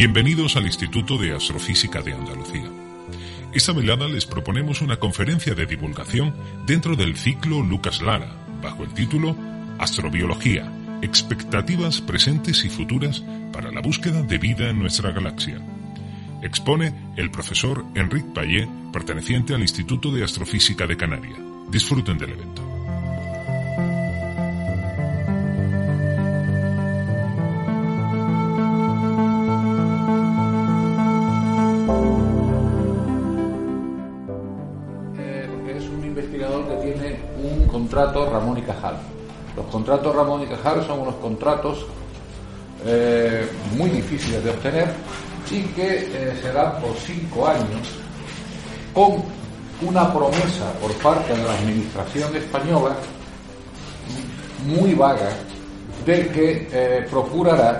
Bienvenidos al Instituto de Astrofísica de Andalucía. Esta velada les proponemos una conferencia de divulgación dentro del ciclo Lucas Lara, bajo el título Astrobiología, expectativas presentes y futuras para la búsqueda de vida en nuestra galaxia. Expone el profesor Enrique Payet, perteneciente al Instituto de Astrofísica de Canarias. Disfruten del evento. Contratos Ramón y Cajal son unos contratos eh, muy difíciles de obtener y que eh, se dan por cinco años con una promesa por parte de la administración española muy vaga de que eh, procurará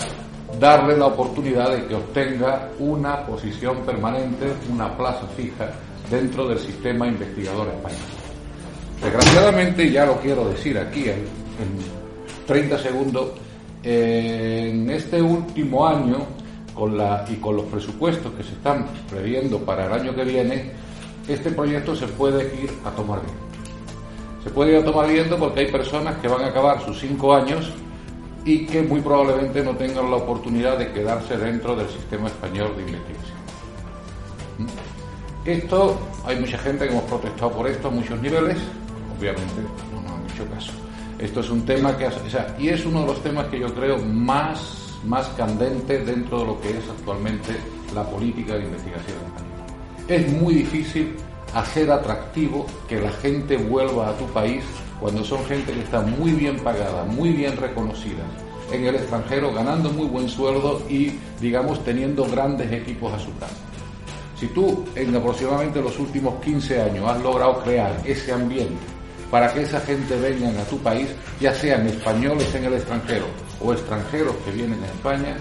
darle la oportunidad de que obtenga una posición permanente, una plaza fija dentro del sistema investigador español. Desgraciadamente, ya lo quiero decir aquí en, 30 segundos, en este último año, y con los presupuestos que se están previendo para el año que viene, este proyecto se puede ir a tomar viento. Se puede ir a tomar viento porque hay personas que van a acabar sus cinco años y que muy probablemente no tengan la oportunidad de quedarse dentro del sistema español de investigación. Esto, hay mucha gente que hemos protestado por esto a muchos niveles, obviamente no nos han hecho caso. Esto es un tema que, o sea, y es uno de los temas que yo creo más, más candente dentro de lo que es actualmente la política de investigación Es muy difícil hacer atractivo que la gente vuelva a tu país cuando son gente que está muy bien pagada, muy bien reconocida en el extranjero, ganando muy buen sueldo y, digamos, teniendo grandes equipos a su cargo. Si tú en aproximadamente los últimos 15 años has logrado crear ese ambiente para que esa gente vengan a tu país, ya sean españoles en el extranjero o extranjeros que vienen a España,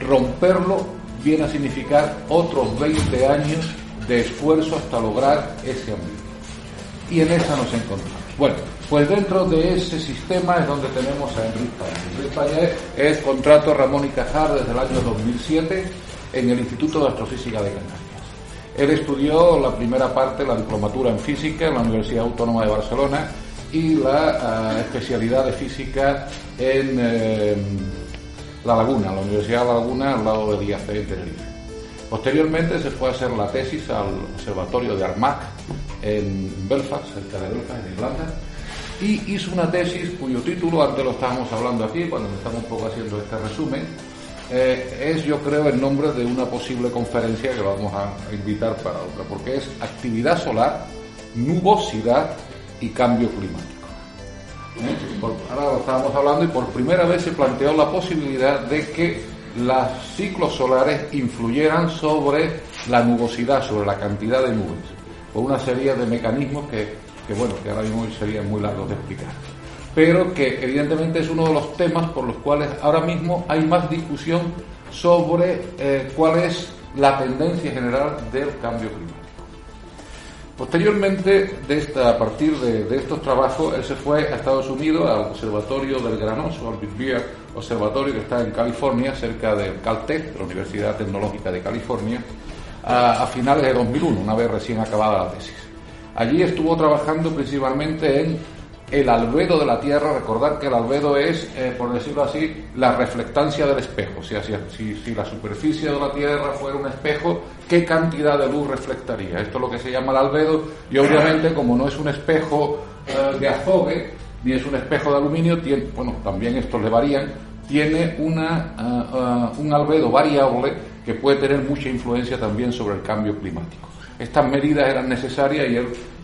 romperlo viene a significar otros 20 años de esfuerzo hasta lograr ese ambiente. Y en esa nos encontramos. Bueno, pues dentro de ese sistema es donde tenemos a Enrique Payet. Enrique Payet es contrato Ramón y Cajal desde el año 2007 en el Instituto de Astrofísica de Canarias. Él estudió la primera parte, la diplomatura en física en la Universidad Autónoma de Barcelona y la ah, especialidad de física en eh, La Laguna, la Universidad de La Laguna al lado de Díaz de Tenerife. Posteriormente se fue a hacer la tesis al Observatorio de Armagh en Belfast, cerca de Belfast, en Irlanda, y hizo una tesis cuyo título, antes lo estábamos hablando aquí, cuando estamos un poco haciendo este resumen, eh, es yo creo el nombre de una posible conferencia que vamos a invitar para otra, porque es actividad solar, nubosidad y cambio climático. ¿Eh? ahora lo estábamos hablando y por primera vez se planteó la posibilidad de que los ciclos solares influyeran sobre la nubosidad, sobre la cantidad de nubes, por una serie de mecanismos que, que bueno, que ahora mismo serían muy largos de explicar pero que evidentemente es uno de los temas por los cuales ahora mismo hay más discusión sobre eh, cuál es la tendencia general del cambio climático. Posteriormente, de esta, a partir de, estos trabajos, él se fue a Estados Unidos, al Observatorio del Granoso, al Big Bear Observatorio que está en California, cerca del Caltech, de la Universidad Tecnológica de California, a, a finales de 2001, una vez recién acabada la tesis. Allí estuvo trabajando principalmente en el albedo de la Tierra, recordar que el albedo es, eh, por decirlo así, la reflectancia del espejo. O sea, si, la superficie de la Tierra fuera un espejo, ¿qué cantidad de luz reflectaría? Esto es lo que se llama el albedo y obviamente como no es un espejo eh, de azogue, ni es un espejo de aluminio, tiene, bueno, también estos le varían, tiene una, ah, un albedo variable que puede tener mucha influencia también sobre el cambio climático. Estas medidas eran necesarias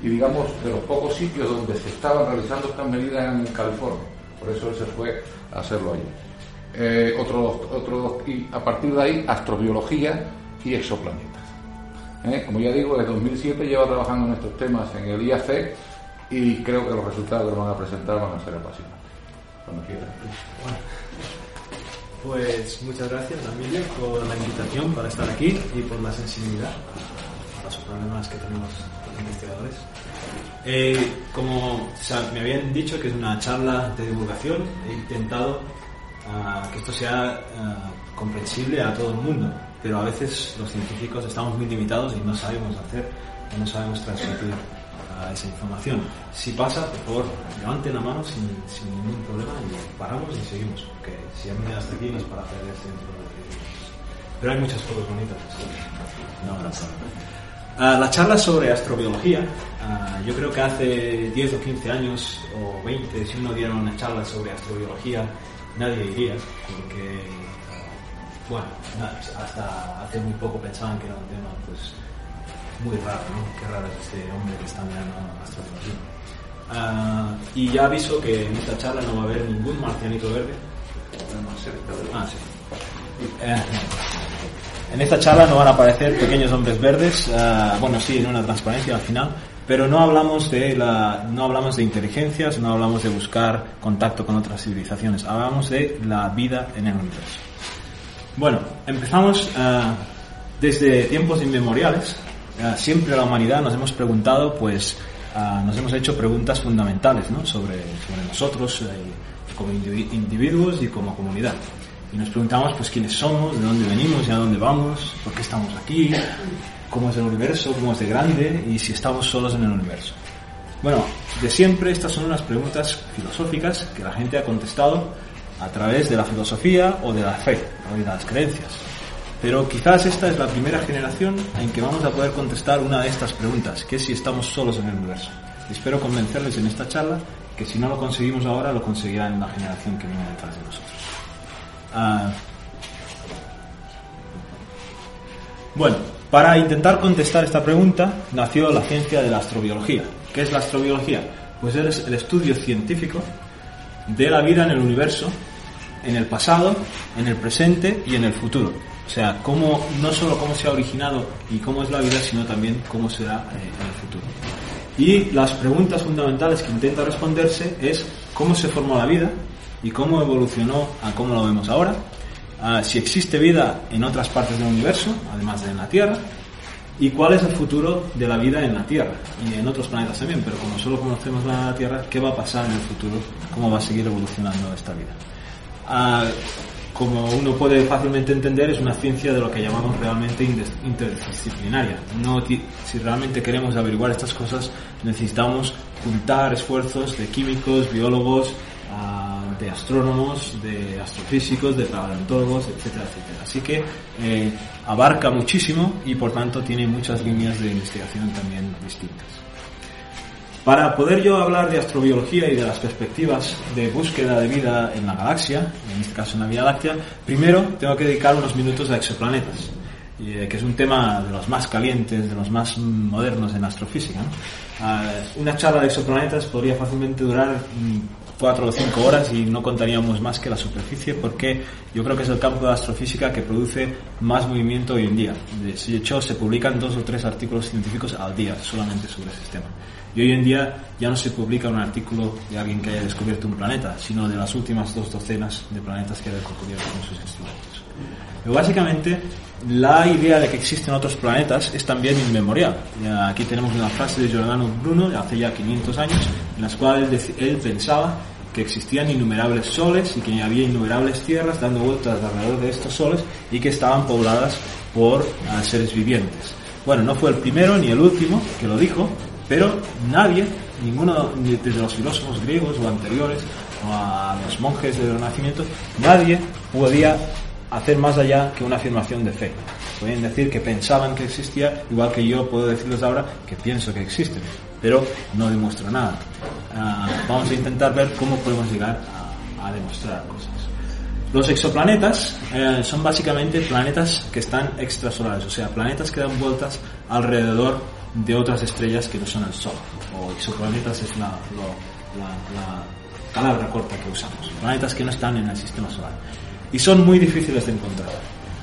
y, digamos, de los pocos sitios donde se estaban realizando estas medidas en California. Por eso él se fue a hacerlo allí. Eh, otro, y a partir de ahí, astrobiología y exoplanetas. Eh, como ya digo, desde 2007 lleva trabajando en estos temas en el IAC y creo que los resultados que van a presentar van a ser apasionantes. Cuando quieran. pues muchas gracias, Emilio, por la invitación para estar aquí y por la sensibilidad problemas que tenemos los investigadores. Eh, como me habían dicho que es una charla de divulgación, he intentado uh, que esto sea uh, comprensible a todo el mundo, pero a veces los científicos estamos muy limitados y no sabemos hacer, no sabemos transmitir uh, esa información. Si pasa, por favor, levanten la mano sin, sin, ningún problema y paramos y seguimos, porque si han venido hasta aquí no es para perder tiempo. Pero hay muchas cosas bonitas, habrá problema. Uh, la charla sobre astrobiología, uh, yo creo que hace 10 o 15 años o 20, si uno diera una charla sobre astrobiología, nadie iría, porque, uh, bueno, hasta hace muy poco pensaban que era un tema pues muy raro, ¿no? Qué raro es este hombre que está mirando astrobiología. y ya aviso que en esta charla no va a haber ningún marcianito verde. Ah, sí. Eh, en esta charla no van a aparecer pequeños hombres verdes, uh, bueno, sí, en una transparencia al final, pero no hablamos de la, no hablamos de inteligencias, no hablamos de buscar contacto con otras civilizaciones, hablamos de la vida en el universo. Bueno, empezamos uh, desde tiempos inmemoriales. Uh, siempre la humanidad nos hemos preguntado, pues, nos hemos hecho preguntas fundamentales ¿no? sobre, nosotros eh, como individuos y como comunidad y nos preguntamos pues quiénes somos, de dónde venimos y a dónde vamos, por qué estamos aquí, cómo es el universo, cómo es de grande y si estamos solos en el universo. Bueno, de siempre estas son unas preguntas filosóficas que la gente ha contestado a través de la filosofía o de la fe o de las creencias. Pero quizás esta es la primera generación en que vamos a poder contestar una de estas preguntas, que es si estamos solos en el universo. Espero convencerles en esta charla que si no lo conseguimos ahora, lo conseguirán en la generación que viene detrás de nosotros. Ah. Bueno, para intentar contestar esta pregunta nació la ciencia de la astrobiología. ¿Qué es la astrobiología? Pues es el estudio científico de la vida en el universo, en el pasado, en el presente y en el futuro. O sea, no solo cómo se ha originado y cómo es la vida, sino también cómo será eh, en el futuro. Y las preguntas fundamentales que intenta responderse es cómo se formó la vida, y cómo evolucionó a cómo lo vemos ahora, si existe vida en otras partes del universo, además de en la Tierra, y cuál es el futuro de la vida en la Tierra y en otros planetas también, pero como solo conocemos la Tierra, ¿qué va a pasar en el futuro? ¿Cómo va a seguir evolucionando esta vida? Ah, como uno puede fácilmente entender, es una ciencia de lo que llamamos realmente interdisciplinaria. No, si realmente queremos averiguar estas cosas, necesitamos juntar esfuerzos de químicos, biólogos, de astrónomos, de astrofísicos, de paleontólogos, etcétera, etcétera. Así que eh, abarca muchísimo y por tanto tiene muchas líneas de investigación también distintas. Para poder yo hablar de astrobiología y de las perspectivas de búsqueda de vida en la galaxia, en este caso en la Vía Láctea, primero tengo que dedicar unos minutos a exoplanetas, eh, que es un tema de los más calientes, de los más modernos en astrofísica. Ah, una charla de exoplanetas podría fácilmente durar mm, cuatro o cinco horas y no contaríamos más que la superficie porque yo creo que es el campo de astrofísica que produce más movimiento hoy en día. De hecho, se publican dos o tres artículos científicos al día solamente sobre el sistema. Y hoy en día ya no se publica un artículo de alguien que haya descubierto un planeta, sino de las últimas dos docenas de planetas que ha descubierto con sus instrumentos. Pero básicamente, la idea de que existen otros planetas es también inmemorial. Aquí tenemos una frase de Giordano Bruno hace ya 500 años, en las cuales él pensaba que existían innumerables soles y que había innumerables tierras dando vueltas alrededor de estos soles y que estaban pobladas por ah, seres vivientes. Bueno, no fue el primero ni el último que lo dijo, pero nadie, ninguno, desde los filósofos griegos o anteriores, o a los monjes del Renacimiento, nadie podía hacer más allá que una afirmación de fe. Pueden decir que pensaban que existía, igual que yo puedo decirles ahora que pienso que existen, pero no demuestro nada. Ah, vamos a intentar ver cómo podemos llegar a, demostrar cosas. Los exoplanetas eh, son básicamente planetas que están extrasolares, o sea, planetas que dan vueltas alrededor de otras estrellas que no son el Sol. O exoplanetas es la, palabra corta que usamos. Planetas que no están en el sistema solar. Y son muy difíciles de encontrar.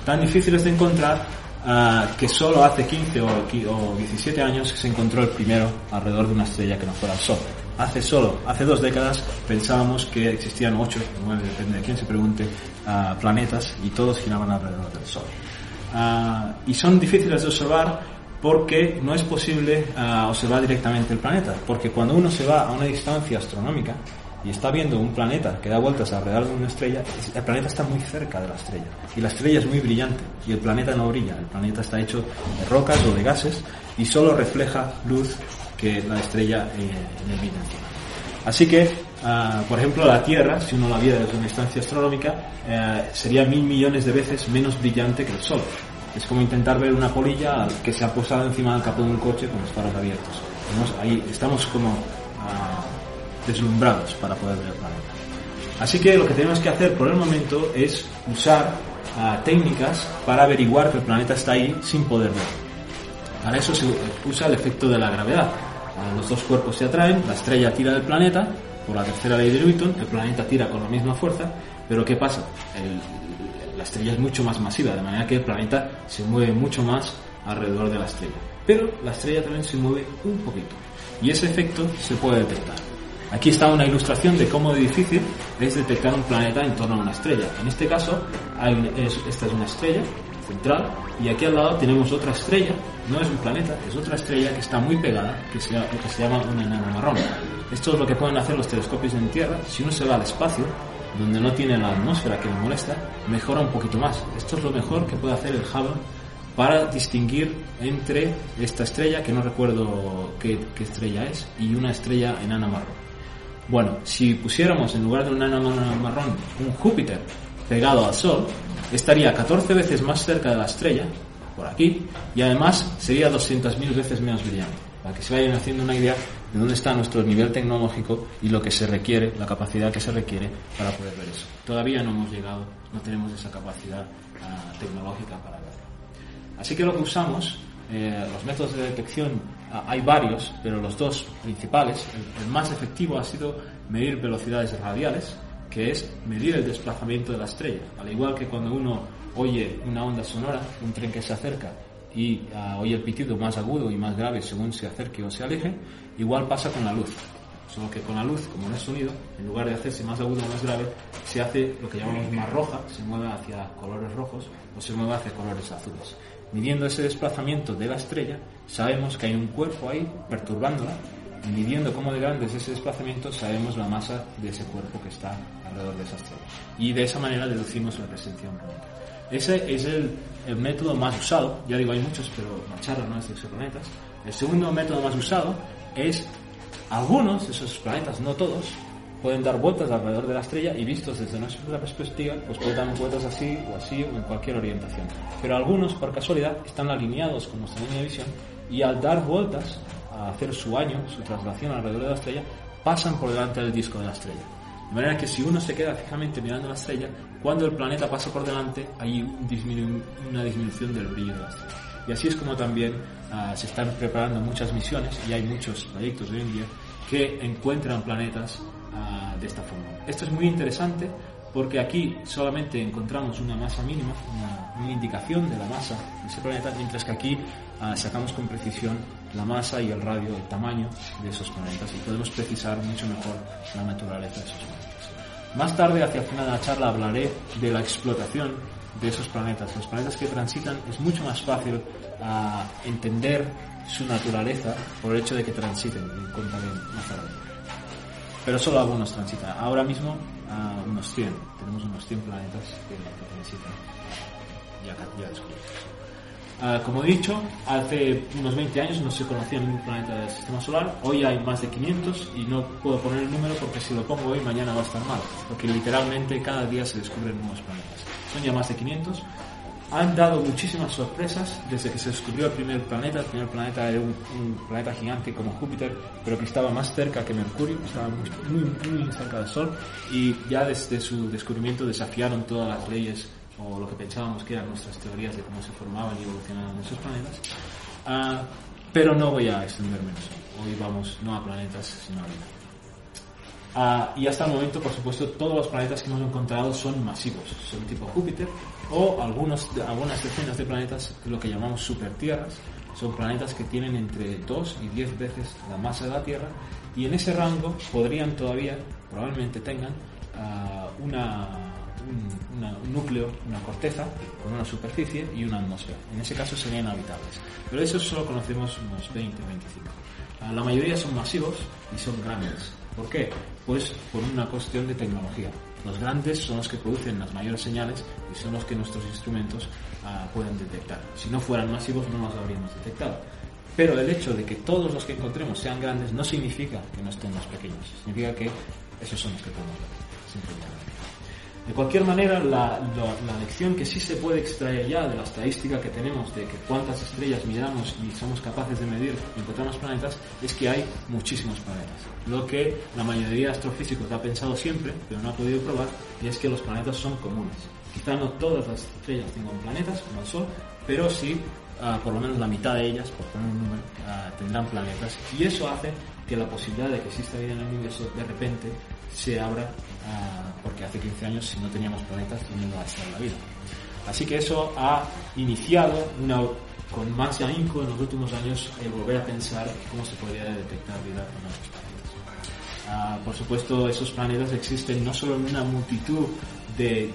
Tan difíciles de encontrar ah, que solo hace 15 o, o 17 años se encontró el primero alrededor de una estrella que no fuera el Sol hace solo, hace dos décadas, pensábamos que existían ocho, nueve, depende de quién se pregunte, uh, planetas y todos giraban alrededor del Sol. Uh, y son difíciles de observar porque no es posible uh, observar directamente el planeta, porque cuando uno se va a una distancia astronómica y está viendo un planeta que da vueltas alrededor de una estrella, el planeta está muy cerca de la estrella. Y la estrella es muy brillante. Y el planeta no brilla, el planeta está hecho de rocas o de gases y solo refleja luz que la estrella eh, emite Así que, ah, por ejemplo, la Tierra, si uno la viera desde una distancia astronómica, eh, sería mil millones de veces menos brillante que el Sol. Es como intentar ver una polilla que se ha posado encima del capó de un coche con los faros abiertos. ahí estamos como ah, deslumbrados para poder ver el planeta. Así que lo que tenemos que hacer por el momento es usar ah, técnicas para averiguar que el planeta está ahí sin poder verlo. Para eso se usa el efecto de la gravedad los dos cuerpos se atraen, la estrella tira del planeta, por la tercera ley de Newton, el planeta tira con la misma fuerza, pero ¿qué pasa? la estrella es mucho más masiva, de manera que el planeta se mueve mucho más alrededor de la estrella. Pero la estrella también se mueve un poquito, y ese efecto se puede detectar. Aquí está una ilustración de cómo difícil es detectar un planeta en torno a una estrella. En este caso, esta es una estrella central y aquí al lado tenemos otra estrella, no es un planeta, es otra estrella que está muy pegada, que se, que se llama una enana marrón. Esto es lo que pueden hacer los telescopios en Tierra. Si uno se va al espacio, donde no tiene la atmósfera que le molesta, mejora un poquito más. Esto es lo mejor que puede hacer el Hubble para distinguir entre esta estrella, que no recuerdo qué, qué estrella es, y una estrella enana marrón. Bueno, si pusiéramos en lugar de una enana marrón un Júpiter pegado al Sol, estaría 14 veces más cerca de la estrella, por aquí, y además sería 200.000 veces menos brillante, para que se vayan haciendo una idea de dónde está nuestro nivel tecnológico y lo que se requiere, la capacidad que se requiere para poder ver eso. Todavía no hemos llegado, no tenemos esa capacidad uh, tecnológica para verlo. Así que lo que usamos, eh, los métodos de detección, hay varios, pero los dos principales, el, más efectivo ha sido medir velocidades radiales, que es medir el desplazamiento de la estrella. Al igual que cuando uno oye una onda sonora, un tren que se acerca y uh, oye el pitido más agudo y más grave según se acerque o se aleje, igual pasa con la luz. Solo que con la luz, como no es sonido, en lugar de hacerse más agudo o más grave, se hace lo que llamamos más roja, se mueve hacia colores rojos o se mueve hacia colores azules. Midiendo ese desplazamiento de la estrella, sabemos que hay un cuerpo ahí perturbándola midiendo cómo de grande es ese desplazamiento, sabemos la masa de ese cuerpo que está alrededor de esa estrella. Y de esa manera deducimos la presencia de un planeta. Ese es el, el, método más usado, ya digo hay muchos, pero no es de exoplanetas. El segundo método más usado es algunos de esos planetas, no todos, pueden dar vueltas alrededor de la estrella y vistos desde nuestra perspectiva, pues pueden dar vueltas así o así o en cualquier orientación. Pero algunos, por casualidad, están alineados con nuestra línea de visión y al dar vueltas a hacer su año, su traslación alrededor de la estrella, pasan por delante del disco de la estrella. De manera que si uno se queda fijamente mirando la estrella, cuando el planeta pasa por delante hay una disminución del brillo de la estrella. Y así es como también uh, se están preparando muchas misiones y hay muchos proyectos hoy en día que encuentran planetas de esta forma. Esto es muy interesante porque aquí solamente encontramos una masa mínima, una, una indicación de la masa de ese planeta, mientras que aquí uh, sacamos con precisión la masa y el radio, el tamaño de esos planetas y podemos precisar mucho mejor la naturaleza de esos planetas. Más tarde, hacia el final de la charla, hablaré de la explotación de esos planetas. Los planetas que transitan es mucho más fácil uh, entender su naturaleza por el hecho de que transiten, contaré más tarde. Pero solo algunos transitan. Ahora mismo, unos 100. Tenemos unos 100 planetas que, que transitan. Ya, ya descubiertos. Uh, como he dicho, hace unos 20 años no se conocía ningún planeta del sistema solar, hoy hay más de 500 y no puedo poner el número porque si lo pongo hoy mañana va a estar mal, porque literalmente cada día se descubren nuevos planetas. Son ya más de 500. Han dado muchísimas sorpresas desde que se descubrió el primer planeta. El primer planeta era un, planeta gigante como Júpiter, pero que estaba más cerca que Mercurio, estaba muy, muy, cerca del Sol, y ya desde su descubrimiento desafiaron todas las leyes o lo que pensábamos que eran nuestras teorías de cómo se formaban y evolucionaban esos planetas. Ah, pero no voy a extenderme en eso. Hoy vamos no a planetas, sino a vida. Ah, y hasta el momento, por supuesto, todos los planetas que hemos encontrado son masivos, son tipo Júpiter o algunos, algunas decenas de planetas, lo que llamamos supertierras, son planetas que tienen entre 2 y 10 veces la masa de la Tierra y en ese rango podrían todavía, probablemente tengan, ah, una, un, núcleo, una corteza con una superficie y una atmósfera. En ese caso serían habitables. Pero de esos solo conocemos unos 20 o 25. la mayoría son masivos y son grandes. ¿Por qué? Pues por una cuestión de tecnología. Los grandes son los que producen las mayores señales y son los que nuestros instrumentos ah, pueden detectar. Si no fueran masivos no los habríamos detectado. Pero el hecho de que todos los que encontremos sean grandes no significa que no estén más pequeños. Significa que esos son los que podemos ver. De cualquier manera, la, lección que sí se puede extraer ya de la estadística que tenemos de que cuántas estrellas miramos y somos capaces de medir y encontrar los planetas es que hay muchísimos planetas. Lo que la mayoría de astrofísicos ha pensado siempre, pero no ha podido probar, y es que los planetas son comunes. Quizá no todas las estrellas tengan planetas, como el Sol, pero sí, ah, por lo menos la mitad de ellas, por poner un número, ah, tendrán planetas. Y eso hace que la posibilidad de que exista vida en el universo de repente se abra, ah, porque hace 15 años si no teníamos planetas, no va a estar la vida. Así que eso ha iniciado una, con más ahínco en los últimos años el volver a pensar cómo se podría detectar vida en otros planetas. Ah, por supuesto, esos planetas existen no solo en una multitud de,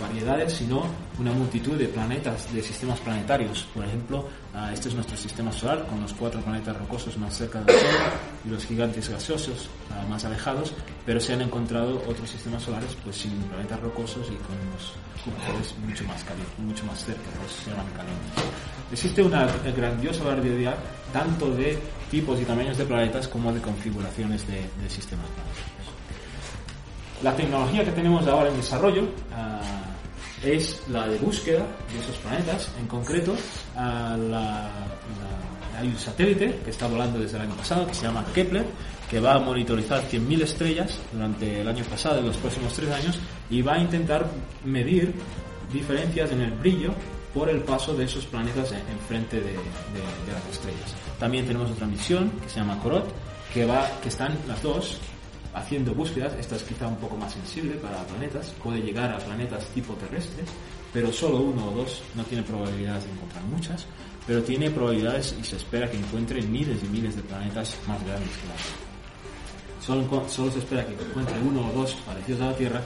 variedades, sino una multitud de planetas, de sistemas planetarios. Por ejemplo, ah, este es nuestro sistema solar, con los cuatro planetas rocosos más cerca del Sol y los gigantes gaseosos ah, más alejados, pero se han encontrado otros sistemas solares pues sin planetas rocosos y con unos Júpiteres mucho más calientes, mucho más cerca, se llaman calientes. Existe una grandiosa variedad tanto de tipos y tamaños de planetas como de configuraciones de, de sistemas planetarios. La tecnología que tenemos ahora en desarrollo ah, es la de búsqueda de esos planetas. En concreto, ah, hay un satélite que está volando desde el año pasado que se llama Kepler, que va a monitorizar 100.000 estrellas durante el año pasado y los próximos tres años y va a intentar medir diferencias en el brillo por el paso de esos planetas enfrente de, de, las estrellas. También tenemos otra misión que se llama Corot, que están las dos haciendo búsquedas, esta es quizá un poco más sensible para planetas, puede llegar a planetas tipo terrestres, pero solo uno o dos no tiene probabilidades de encontrar muchas, pero tiene probabilidades y se espera que encuentre miles y miles de planetas más grandes que la Tierra. Solo, solo se espera que encuentre uno o dos parecidos a la Tierra,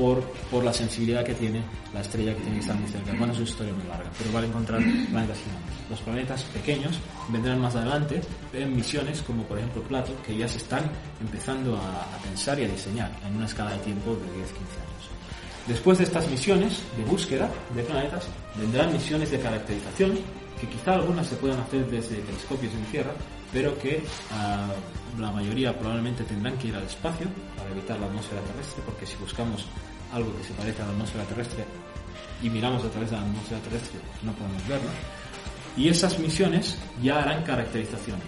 por, por la sensibilidad que tiene la estrella que tiene que estar muy cerca. Bueno, es una historia muy larga, pero vale encontrar planetas gigantes. Los planetas pequeños vendrán más adelante en misiones como por ejemplo Plato, que ya se están empezando a, pensar y a diseñar en una escala de tiempo de 10-15 años. Después de estas misiones de búsqueda de planetas, vendrán misiones de caracterización, que quizá algunas se puedan hacer desde telescopios en tierra, pero que ah, la mayoría probablemente tendrán que ir al espacio para evitar la atmósfera terrestre, porque si buscamos algo que se parezca a la atmósfera terrestre y miramos a través de la atmósfera terrestre, no podemos verlo. Y esas misiones ya harán caracterización.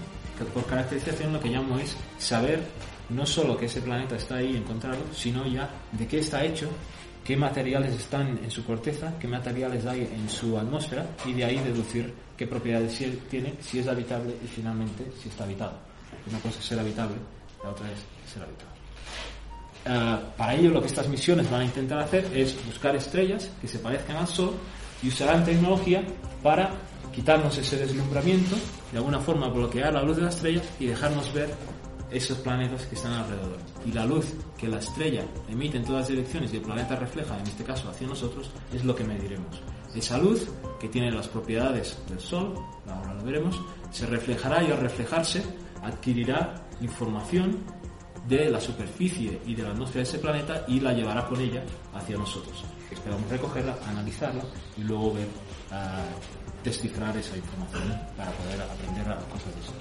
Por caracterización lo que llamo es saber no solo que ese planeta está ahí y encontrarlo, sino ya de qué está hecho, qué materiales están en su corteza, qué materiales hay en su atmósfera y de ahí deducir qué propiedades tiene, si es habitable y finalmente si está habitado. Una cosa es ser habitable, la otra es ser habitable. Ah, para ello lo que estas misiones van a intentar hacer es buscar estrellas que se parezcan al Sol y usarán tecnología para quitarnos ese deslumbramiento, de alguna forma bloquear la luz de la estrella y dejarnos ver esos planetas que están alrededor. Y la luz que la estrella emite en todas direcciones y el planeta refleja, en este caso hacia nosotros, es lo que mediremos. Esa luz, que tiene las propiedades del Sol, ahora lo veremos, se reflejará y al reflejarse adquirirá información de la superficie y de la atmósfera de ese planeta y la llevará con ella hacia nosotros. Esperamos recogerla, analizarla y luego ver, uh, descifrar esa información para poder aprender a cosas de eso.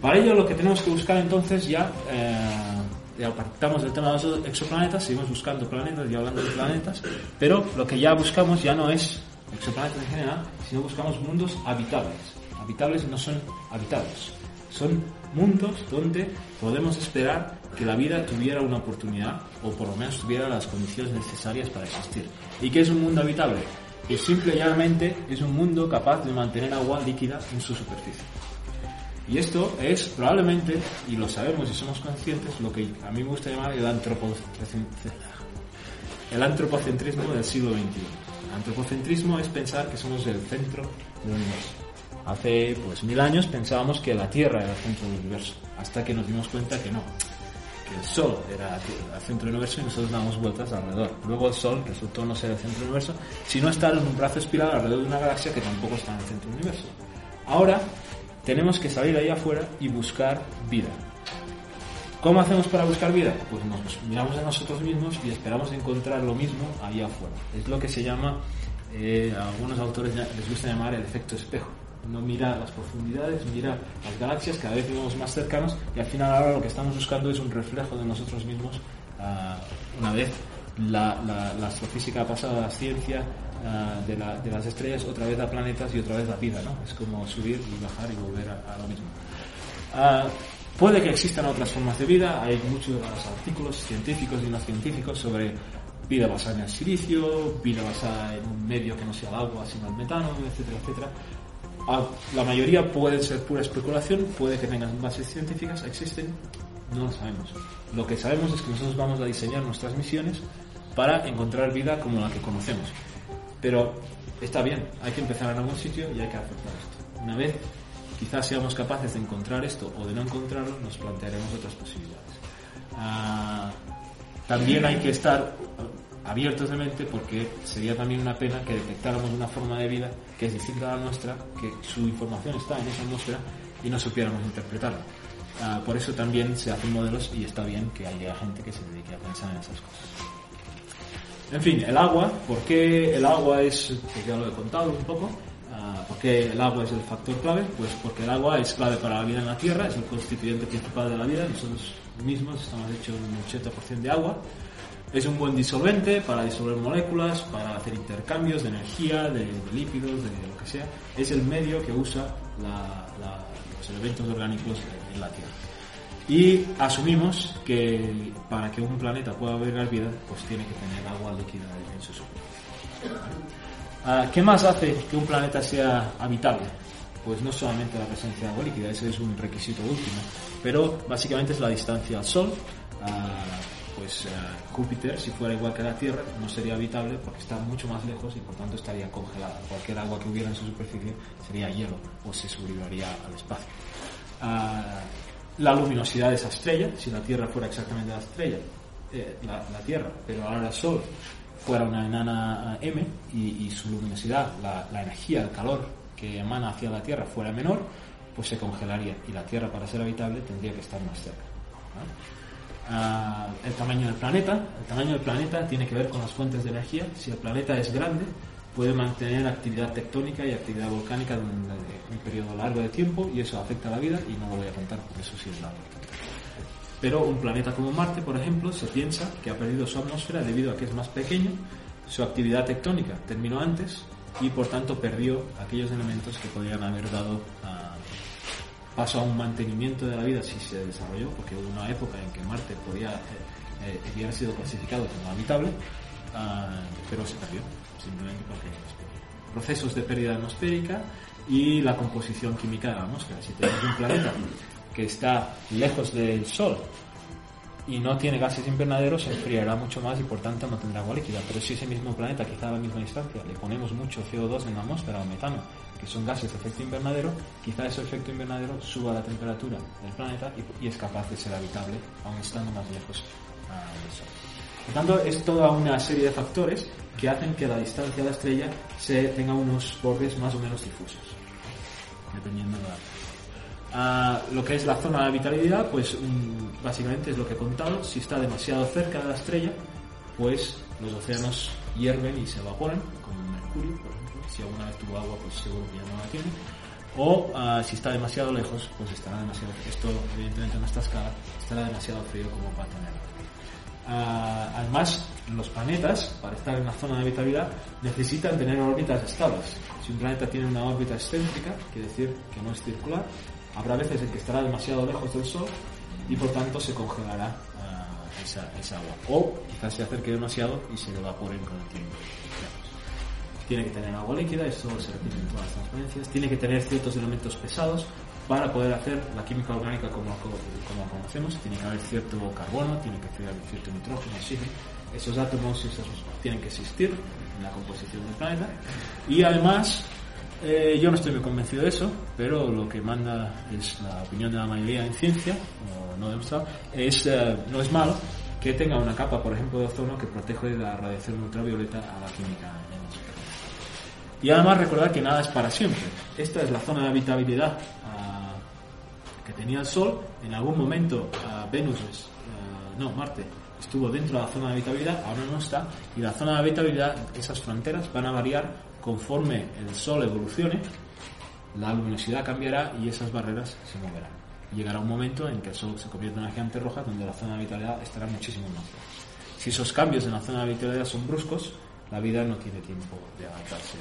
Para ello lo que tenemos que buscar entonces ya eh, apartamos del tema de los exoplanetas, seguimos buscando planetas y hablando de planetas, pero lo que ya buscamos ya no es exoplanetas en general, sino buscamos mundos habitables. Habitables no son habitados, son mundos donde podemos esperar que la vida tuviera una oportunidad o por lo menos tuviera las condiciones necesarias para existir. ¿Y qué es un mundo habitable? Que simple y llanamente es un mundo capaz de mantener agua líquida en su superficie. Y esto es probablemente, y lo sabemos y somos conscientes, lo que a mí me gusta llamar el, el antropocentrismo del siglo XXI. El antropocentrismo es pensar que somos el centro del universo. Hace pues mil años pensábamos que la Tierra era el centro del universo, hasta que nos dimos cuenta que no, que el Sol era el centro del universo y nosotros damos vueltas alrededor. Luego el Sol resultó no ser el centro del universo, sino estar en un brazo espiral alrededor de una galaxia que tampoco está en el centro del universo. Ahora tenemos que salir ahí afuera y buscar vida. ¿Cómo hacemos para buscar vida? Pues nos miramos a nosotros mismos y esperamos encontrar lo mismo ahí afuera. Es lo que se llama, eh, a algunos autores les gusta llamar el efecto espejo no mira las profundidades, mira las galaxias, cada vez vemos más cercanos y al final ahora lo que estamos buscando es un reflejo de nosotros mismos ah, una vez la, astrofísica ha pasado a la ciencia ah, de, las estrellas, otra vez a planetas y otra vez a vida, ¿no? Es como subir y bajar y volver a, lo mismo. Ah, puede que existan otras formas de vida, hay muchos artículos científicos y no científicos sobre vida basada en el silicio, vida basada en un medio que no sea el agua, sino el metano, etcétera, etcétera la mayoría puede ser pura especulación, puede que tengan bases científicas, existen, no lo sabemos. Lo que sabemos es que nosotros vamos a diseñar nuestras misiones para encontrar vida como la que conocemos. Pero está bien, hay que empezar en algún sitio y hay que aceptar esto. Una vez quizás seamos capaces de encontrar esto o de no encontrarlo, nos plantearemos otras posibilidades. Ah, también hay que estar abiertos de mente porque sería también una pena que detectáramos una forma de vida que es distinta a la nuestra, que su información está en esa atmósfera y no supiéramos interpretarla. Ah, por eso también se hacen modelos y está bien que haya gente que se dedique a pensar en esas cosas. En fin, el agua, ¿por qué el agua es, que ya lo he contado un poco, uh, ¿por qué el agua es el factor clave? Pues porque el agua es clave para la vida en la Tierra, es el constituyente principal de la vida, nosotros mismos estamos hechos un 80% de agua, es un buen disolvente para disolver moléculas, para hacer intercambios de energía, de, lípidos, de lo que sea. Es el medio que usa los elementos orgánicos en la Tierra. Y asumimos que para que un planeta pueda albergar vida, pues tiene que tener agua líquida en su superficie. Ah, ¿Qué más hace que un planeta sea habitable? Pues no solamente la presencia de agua líquida, ese es un requisito último, pero básicamente es la distancia al Sol, ah, pues eh, Júpiter, si fuera igual que la Tierra, no sería habitable porque está mucho más lejos y por tanto estaría congelada. Cualquier agua que hubiera en su superficie sería hielo o se sublimaría al espacio. Ah, la luminosidad de esa estrella, si la Tierra fuera exactamente la estrella, eh, la, Tierra, pero ahora el Sol fuera una enana M y, su luminosidad, la, energía, el calor que emana hacia la Tierra fuera menor, pues se congelaría y la Tierra para ser habitable tendría que estar más cerca el tamaño del planeta. El tamaño del planeta tiene que ver con las fuentes de energía. Si el planeta es grande, puede mantener actividad tectónica y actividad volcánica durante un periodo largo de tiempo y eso afecta a la vida y no lo voy a contar porque eso sí es largo. Pero un planeta como Marte, por ejemplo, se piensa que ha perdido su atmósfera debido a que es más pequeño, su actividad tectónica terminó antes y por tanto perdió aquellos elementos que podrían haber dado paso a un mantenimiento de la vida si se desarrolló, porque hubo una época en que Marte podía, eh, eh sido clasificado como habitable, ah, pero se perdió, simplemente porque procesos de pérdida atmosférica y la composición química de la atmósfera. Si tenemos un planeta que está lejos del Sol y no tiene gases invernaderos, se enfriará mucho más y por tanto no tendrá agua líquida. Pero si ese mismo planeta, quizá a la misma distancia, le ponemos mucho CO2 en la atmósfera o metano que son gases de efecto invernadero, quizá ese efecto invernadero suba la temperatura del planeta y, es capaz de ser habitable aún estando más lejos del Sol. Por tanto, es toda una serie de factores que hacen que la distancia de la estrella se tenga unos bordes más o menos difusos, dependiendo de la... Ah, lo que es la zona de habitabilidad, pues básicamente es lo que he contado. Si está demasiado cerca de la estrella, pues los océanos hierven y se evaporan, como Mercurio, por ejemplo si alguna vez tuvo agua, pues seguro que ya no la tiene. o ah, si está demasiado lejos, pues estará demasiado Esto, evidentemente, en esta escala estará demasiado frío como para tenerlo. Ah, además, los planetas, para estar en la zona de habitabilidad, necesitan tener órbitas estables. Si un planeta tiene una órbita excéntrica, quiere decir que no es circular, habrá veces en que estará demasiado lejos del Sol y por tanto se congelará uh, esa, esa, agua. O quizás se acerque demasiado y se evaporen con el tiempo. Tiene que tener agua líquida, esto se repite en todas las transparencias. Tiene que tener ciertos elementos pesados para poder hacer la química orgánica como, como conocemos. Tiene que haber cierto carbono, tiene que haber cierto nitrógeno, oxígeno. Esos átomos esos tienen que existir en la composición del planeta. Y además eh, yo no estoy muy convencido de eso, pero lo que manda es la opinión de la mayoría en ciencia, no demostrado, es, eh, no es malo que tenga una capa, por ejemplo, de ozono que protege de la radiación ultravioleta a la química en Y además recordar que nada es para siempre. Esta es la zona de habitabilidad ah, que tenía el Sol. En algún momento ah, Venus, ah, no, Marte, estuvo dentro de la zona de habitabilidad, ahora no está. Y la zona de habitabilidad, esas fronteras van a variar conforme el Sol evolucione, la luminosidad cambiará y esas barreras se moverán. Llegará un momento en que el Sol se convierte en una gigante roja donde la zona de habitabilidad estará muchísimo más Si esos cambios en la zona de habitabilidad son bruscos, la vida no tiene tiempo de adaptarse.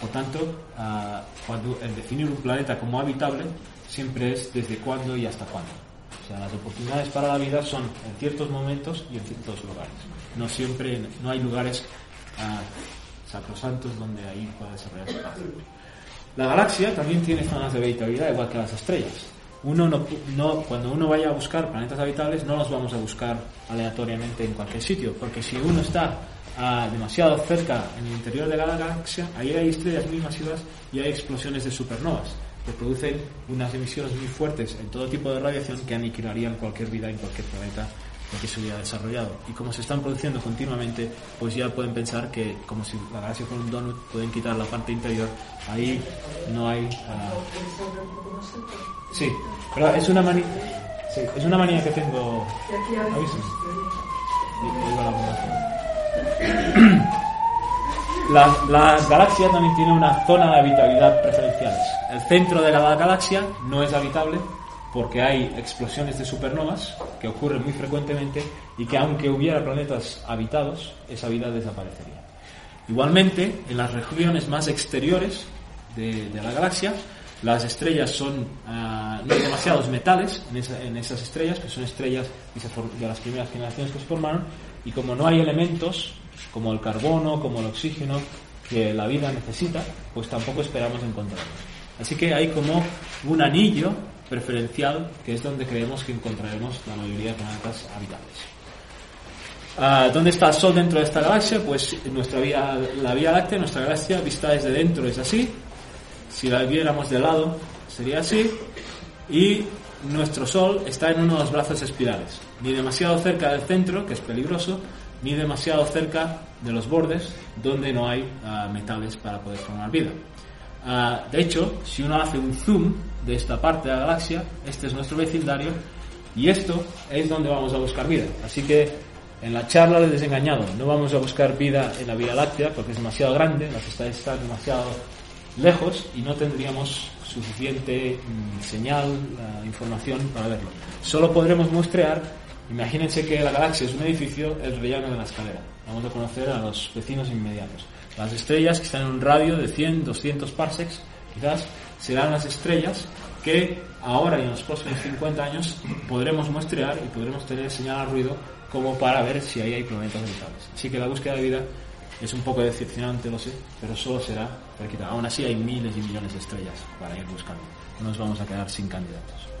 Por tanto, ah, cuando el definir un planeta como habitable siempre es desde cuándo y hasta cuándo. O sea, las oportunidades para la vida son en ciertos momentos y en ciertos lugares. No siempre, no hay lugares uh, sacrosantos donde ahí pueda desarrollarse paz. La galaxia también tiene zonas de habitabilidad igual que las estrellas. Uno no, cuando uno vaya a buscar planetas habitables no los vamos a buscar aleatoriamente en cualquier sitio, porque si uno está ah, demasiado cerca en el interior de la galaxia, ahí hay estrellas muy masivas y hay explosiones de supernovas que producen unas emisiones muy fuertes en todo tipo de radiación que aniquilarían cualquier vida en cualquier planeta que se hubiera desarrollado. Y como se están produciendo continuamente, pues ya pueden pensar que como si la galaxia fuera un donut, pueden quitar la parte interior. Ahí no hay... Uh... Sí, pero es una manía... Sí, es una manía que tengo... La, la galaxia también tiene una zona de habitabilidad preferencial. El centro de la galaxia no es habitable porque hay explosiones de supernovas que ocurren muy frecuentemente y que aunque hubiera planetas habitados, esa vida desaparecería. Igualmente, en las regiones más exteriores de, la galaxia, las estrellas son, uh, no hay demasiados metales en, esas estrellas, que son estrellas de las primeras generaciones que se formaron, y como no hay elementos como el carbono, como el oxígeno, que la vida necesita, pues tampoco esperamos encontrarlos. Así que hay como un anillo preferencial, que es donde creemos que encontraremos la mayoría de planetas habitables. Ah, ¿Dónde está el Sol dentro de esta galaxia? Pues nuestra vía, la Vía Láctea, nuestra galaxia vista desde dentro es así. Si la viéramos de lado sería así. Y nuestro Sol está en uno de los brazos espirales. Ni demasiado cerca del centro, que es peligroso, ni demasiado cerca de los bordes, donde no hay ah, metales para poder formar vida. Ah, de hecho, si uno hace un zoom de esta parte de la galaxia, este es nuestro vecindario y esto es donde vamos a buscar vida. Así que en la charla del desengañado no vamos a buscar vida en la Vía Láctea porque es demasiado grande, las estrellas están demasiado lejos y no tendríamos suficiente mm, señal, uh, información para verlo. Solo podremos muestrear, imagínense que la galaxia es un edificio, el rellano de la escalera. Vamos a conocer a los vecinos inmediatos. Las estrellas que están en un radio de 100, 200 parsecs, quizás serán las estrellas que ahora y en los próximos 50 años podremos muestrear y podremos tener señal al ruido como para ver si ahí hay planetas habitables. Así que la búsqueda de vida es un poco decepcionante, lo sé, pero solo será cerquita. Aún así hay miles y millones de estrellas para ir buscando. No nos vamos a quedar sin candidatos.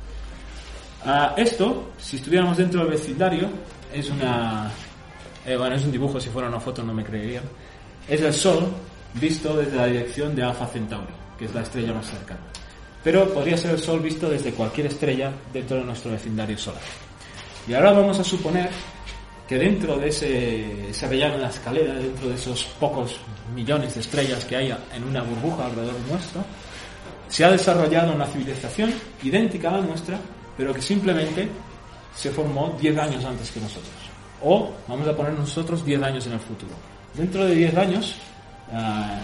Ah, esto, si estuviéramos dentro del vecindario, es una... Eh, bueno, es un dibujo, si fuera una foto no me creerían es el Sol visto desde la dirección de Alpha Centauri, que es la estrella más cercana. Pero podría ser el Sol visto desde cualquier estrella dentro de nuestro vecindario solar. Y ahora vamos a suponer que dentro de ese, ese rellano de la escalera, dentro de esos pocos millones de estrellas que hay en una burbuja alrededor nuestro, se ha desarrollado una civilización idéntica a la nuestra, pero que simplemente se formó 10 años antes que nosotros. O vamos a poner nosotros 10 años en el futuro. Dentro de 10 años, ah,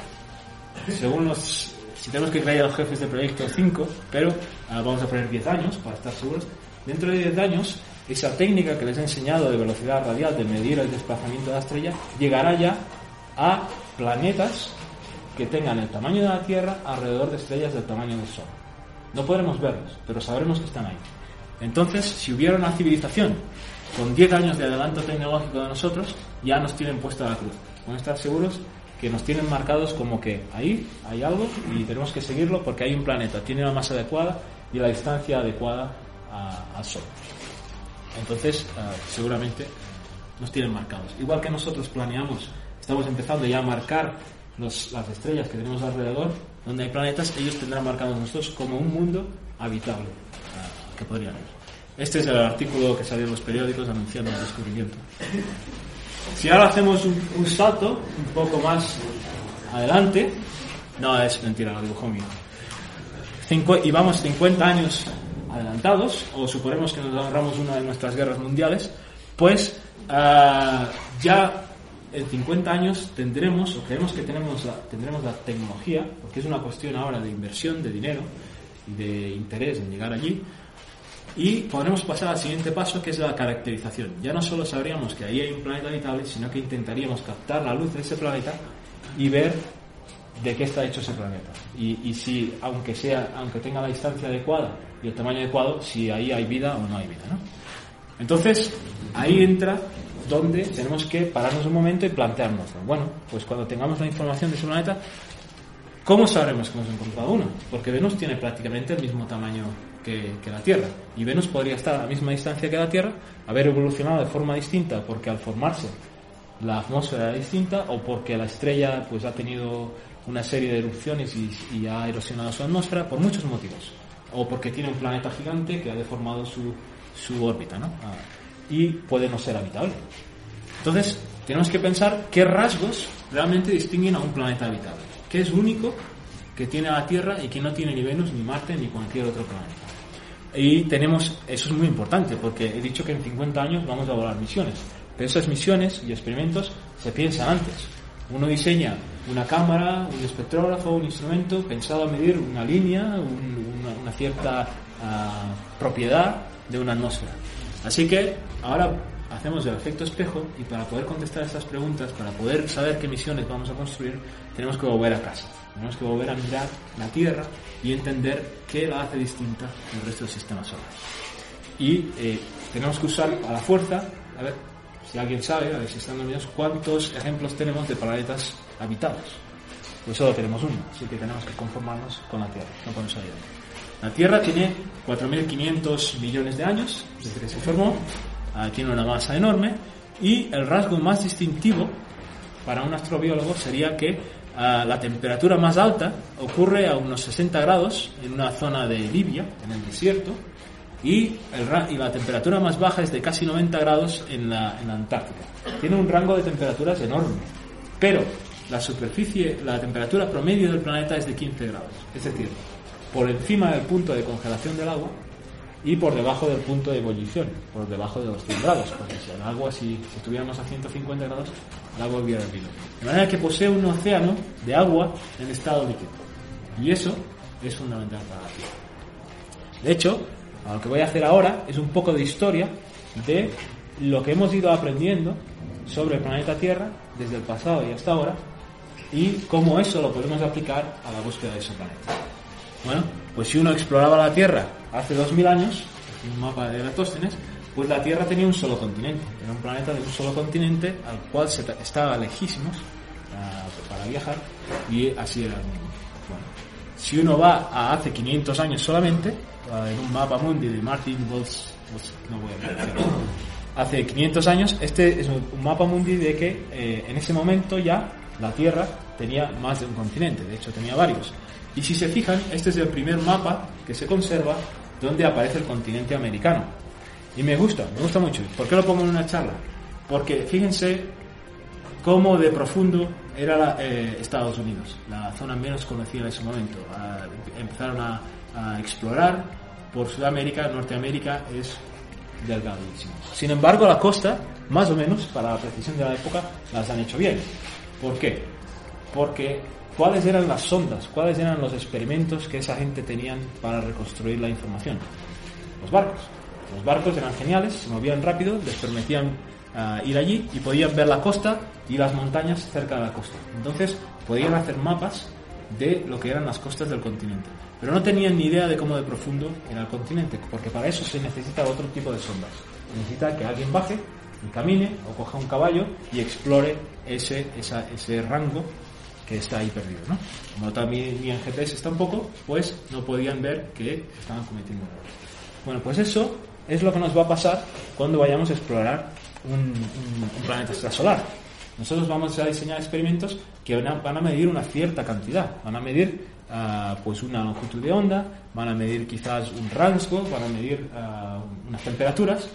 según los si tenemos que creer a los jefes de proyecto 5, pero ah, vamos a poner 10 años para estar seguros, dentro de 10 años esa técnica que les he enseñado de velocidad radial, de medir el desplazamiento de la estrella, llegará ya a planetas que tengan el tamaño de la Tierra alrededor de estrellas del tamaño del Sol. No podremos verlos, pero sabremos que están ahí. Entonces, si hubiera una civilización con 10 años de adelanto tecnológico de nosotros, ya nos tienen puesta la cruz. Pueden estar seguros que nos tienen marcados como que ahí hay algo y tenemos que seguirlo porque hay un planeta, tiene la masa adecuada y la distancia adecuada al Sol. Entonces, ah, seguramente nos tienen marcados. Igual que nosotros planeamos, estamos empezando ya a marcar las estrellas que tenemos alrededor, donde hay planetas, ellos tendrán marcados nosotros como un mundo habitable uh, que podrían Este es el artículo que salió en los periódicos anunciando el descubrimiento. Si ahora hacemos un, salto un poco más adelante, no es mentira, lo dibujó mío. y vamos 50 años adelantados, o suponemos que nos ahorramos una de nuestras guerras mundiales, pues uh, ya en 50 años tendremos, o creemos que tenemos la, tendremos la tecnología, porque es una cuestión ahora de inversión, de dinero de interés en llegar allí, y podremos pasar al siguiente paso, que es la caracterización. Ya no solo sabríamos que ahí hay un planeta habitable, sino que intentaríamos captar la luz de ese planeta y ver de qué está hecho ese planeta. Y, y si, aunque, sea, aunque tenga la distancia adecuada y el tamaño adecuado, si ahí hay vida o no hay vida. ¿no? Entonces, ahí entra donde tenemos que pararnos un momento y plantearnos, bueno, pues cuando tengamos la información de ese planeta, ¿cómo sabremos que hemos encontrado uno? Porque Venus tiene prácticamente el mismo tamaño que, la Tierra. Y Venus podría estar a la misma distancia que la Tierra, haber evolucionado de forma distinta porque al formarse la atmósfera era distinta o porque la estrella pues ha tenido una serie de erupciones y, ha erosionado su atmósfera por muchos motivos. O porque tiene un planeta gigante que ha deformado su, su órbita, ¿no? Ah, y puede no ser habitable. Entonces, tenemos que pensar qué rasgos realmente distinguen a un planeta habitable. ¿Qué es único que tiene la Tierra y que no tiene ni Venus, ni Marte, ni cualquier otro planeta? Y tenemos, eso es muy importante, porque he dicho que en 50 años vamos a volar misiones. Pero esas misiones y experimentos se piensan antes. Uno diseña una cámara, un espectrógrafo, un instrumento pensado a medir una línea, una, cierta ah, propiedad de una atmósfera. Así que ahora hacemos el efecto espejo y para poder contestar estas preguntas, para poder saber qué misiones vamos a construir, tenemos que volver a casa. Tenemos que volver a mirar la Tierra y entender qué la hace distinta del resto del sistema solar. Y eh, tenemos que usar a la fuerza, a ver si alguien sabe, a ver si están nominados, cuántos ejemplos tenemos de planetas habitados. Pues solo tenemos uno, así que tenemos que conformarnos con la Tierra, no podemos ayudar. La Tierra tiene 4.500 millones de años desde que se formó, tiene una masa enorme y el rasgo más distintivo para un astrobiólogo sería que la temperatura más alta ocurre a unos 60 grados en una zona de Libia, en el desierto, y, la temperatura más baja es de casi 90 grados en la, en la Antártica. Tiene un rango de temperaturas enorme, pero la superficie, la temperatura promedio del planeta es de 15 grados. Es decir, por encima del punto de congelación del agua y por debajo del punto de ebullición, por debajo de los 100 grados, porque si el agua, si, estuviéramos a 150 grados, hubiera hervido. De manera que posee un océano de agua en estado líquido. Y eso es fundamental para la Tierra. De hecho, lo que voy a hacer ahora es un poco de historia de lo que hemos ido aprendiendo sobre el planeta Tierra desde el pasado y hasta ahora y cómo eso lo podemos aplicar a la búsqueda de ese planeta. Bueno, pues si uno exploraba la Tierra hace 2000 años, un mapa de Eratóstenes, pues la Tierra tenía un solo continente, era un planeta de un solo continente al cual se estaba lejísimos ah, para, viajar y así era el mundo. Si uno va a hace 500 años solamente, ah, en un mapa mundi de Martin Wolf, no voy a hace 500 años, este es un mapa mundi de que eh, en ese momento ya la Tierra tenía más de un continente, de hecho tenía varios. Y si se fijan, este es el primer mapa que se conserva donde aparece el continente americano. Y me gusta, me gusta mucho. ¿Por qué lo pongo en una charla? Porque fíjense cómo de profundo era eh, Estados Unidos, la zona menos conocida en ese momento. empezaron a, explorar por Sudamérica, Norteamérica es delgadísimo. Sin embargo, la costa, más o menos, para la precisión de la época, las han hecho bien. ¿Por qué? porque ¿cuáles eran las sondas? ¿Cuáles eran los experimentos que esa gente tenían para reconstruir la información? Los barcos. Los barcos eran geniales, se movían rápido, les permitían ah, ir allí y podían ver la costa y las montañas cerca de la costa. Entonces podían hacer mapas de lo que eran las costas del continente. Pero no tenían ni idea de cómo de profundo era el continente, porque para eso se necesita otro tipo de sondas. Se necesita que alguien baje y camine o coja un caballo y explore ese, ese rango que está ahí perdido. ¿no? Como también ni en GPS está un poco, pues no podían ver que estaban cometiendo errores. Bueno, pues eso es lo que nos va a pasar cuando vayamos a explorar un, planeta extrasolar. Nosotros vamos a diseñar experimentos que van a, medir una cierta cantidad, van a medir ah, pues una longitud de onda, van a medir quizás un rasgo, van a medir ah, unas temperaturas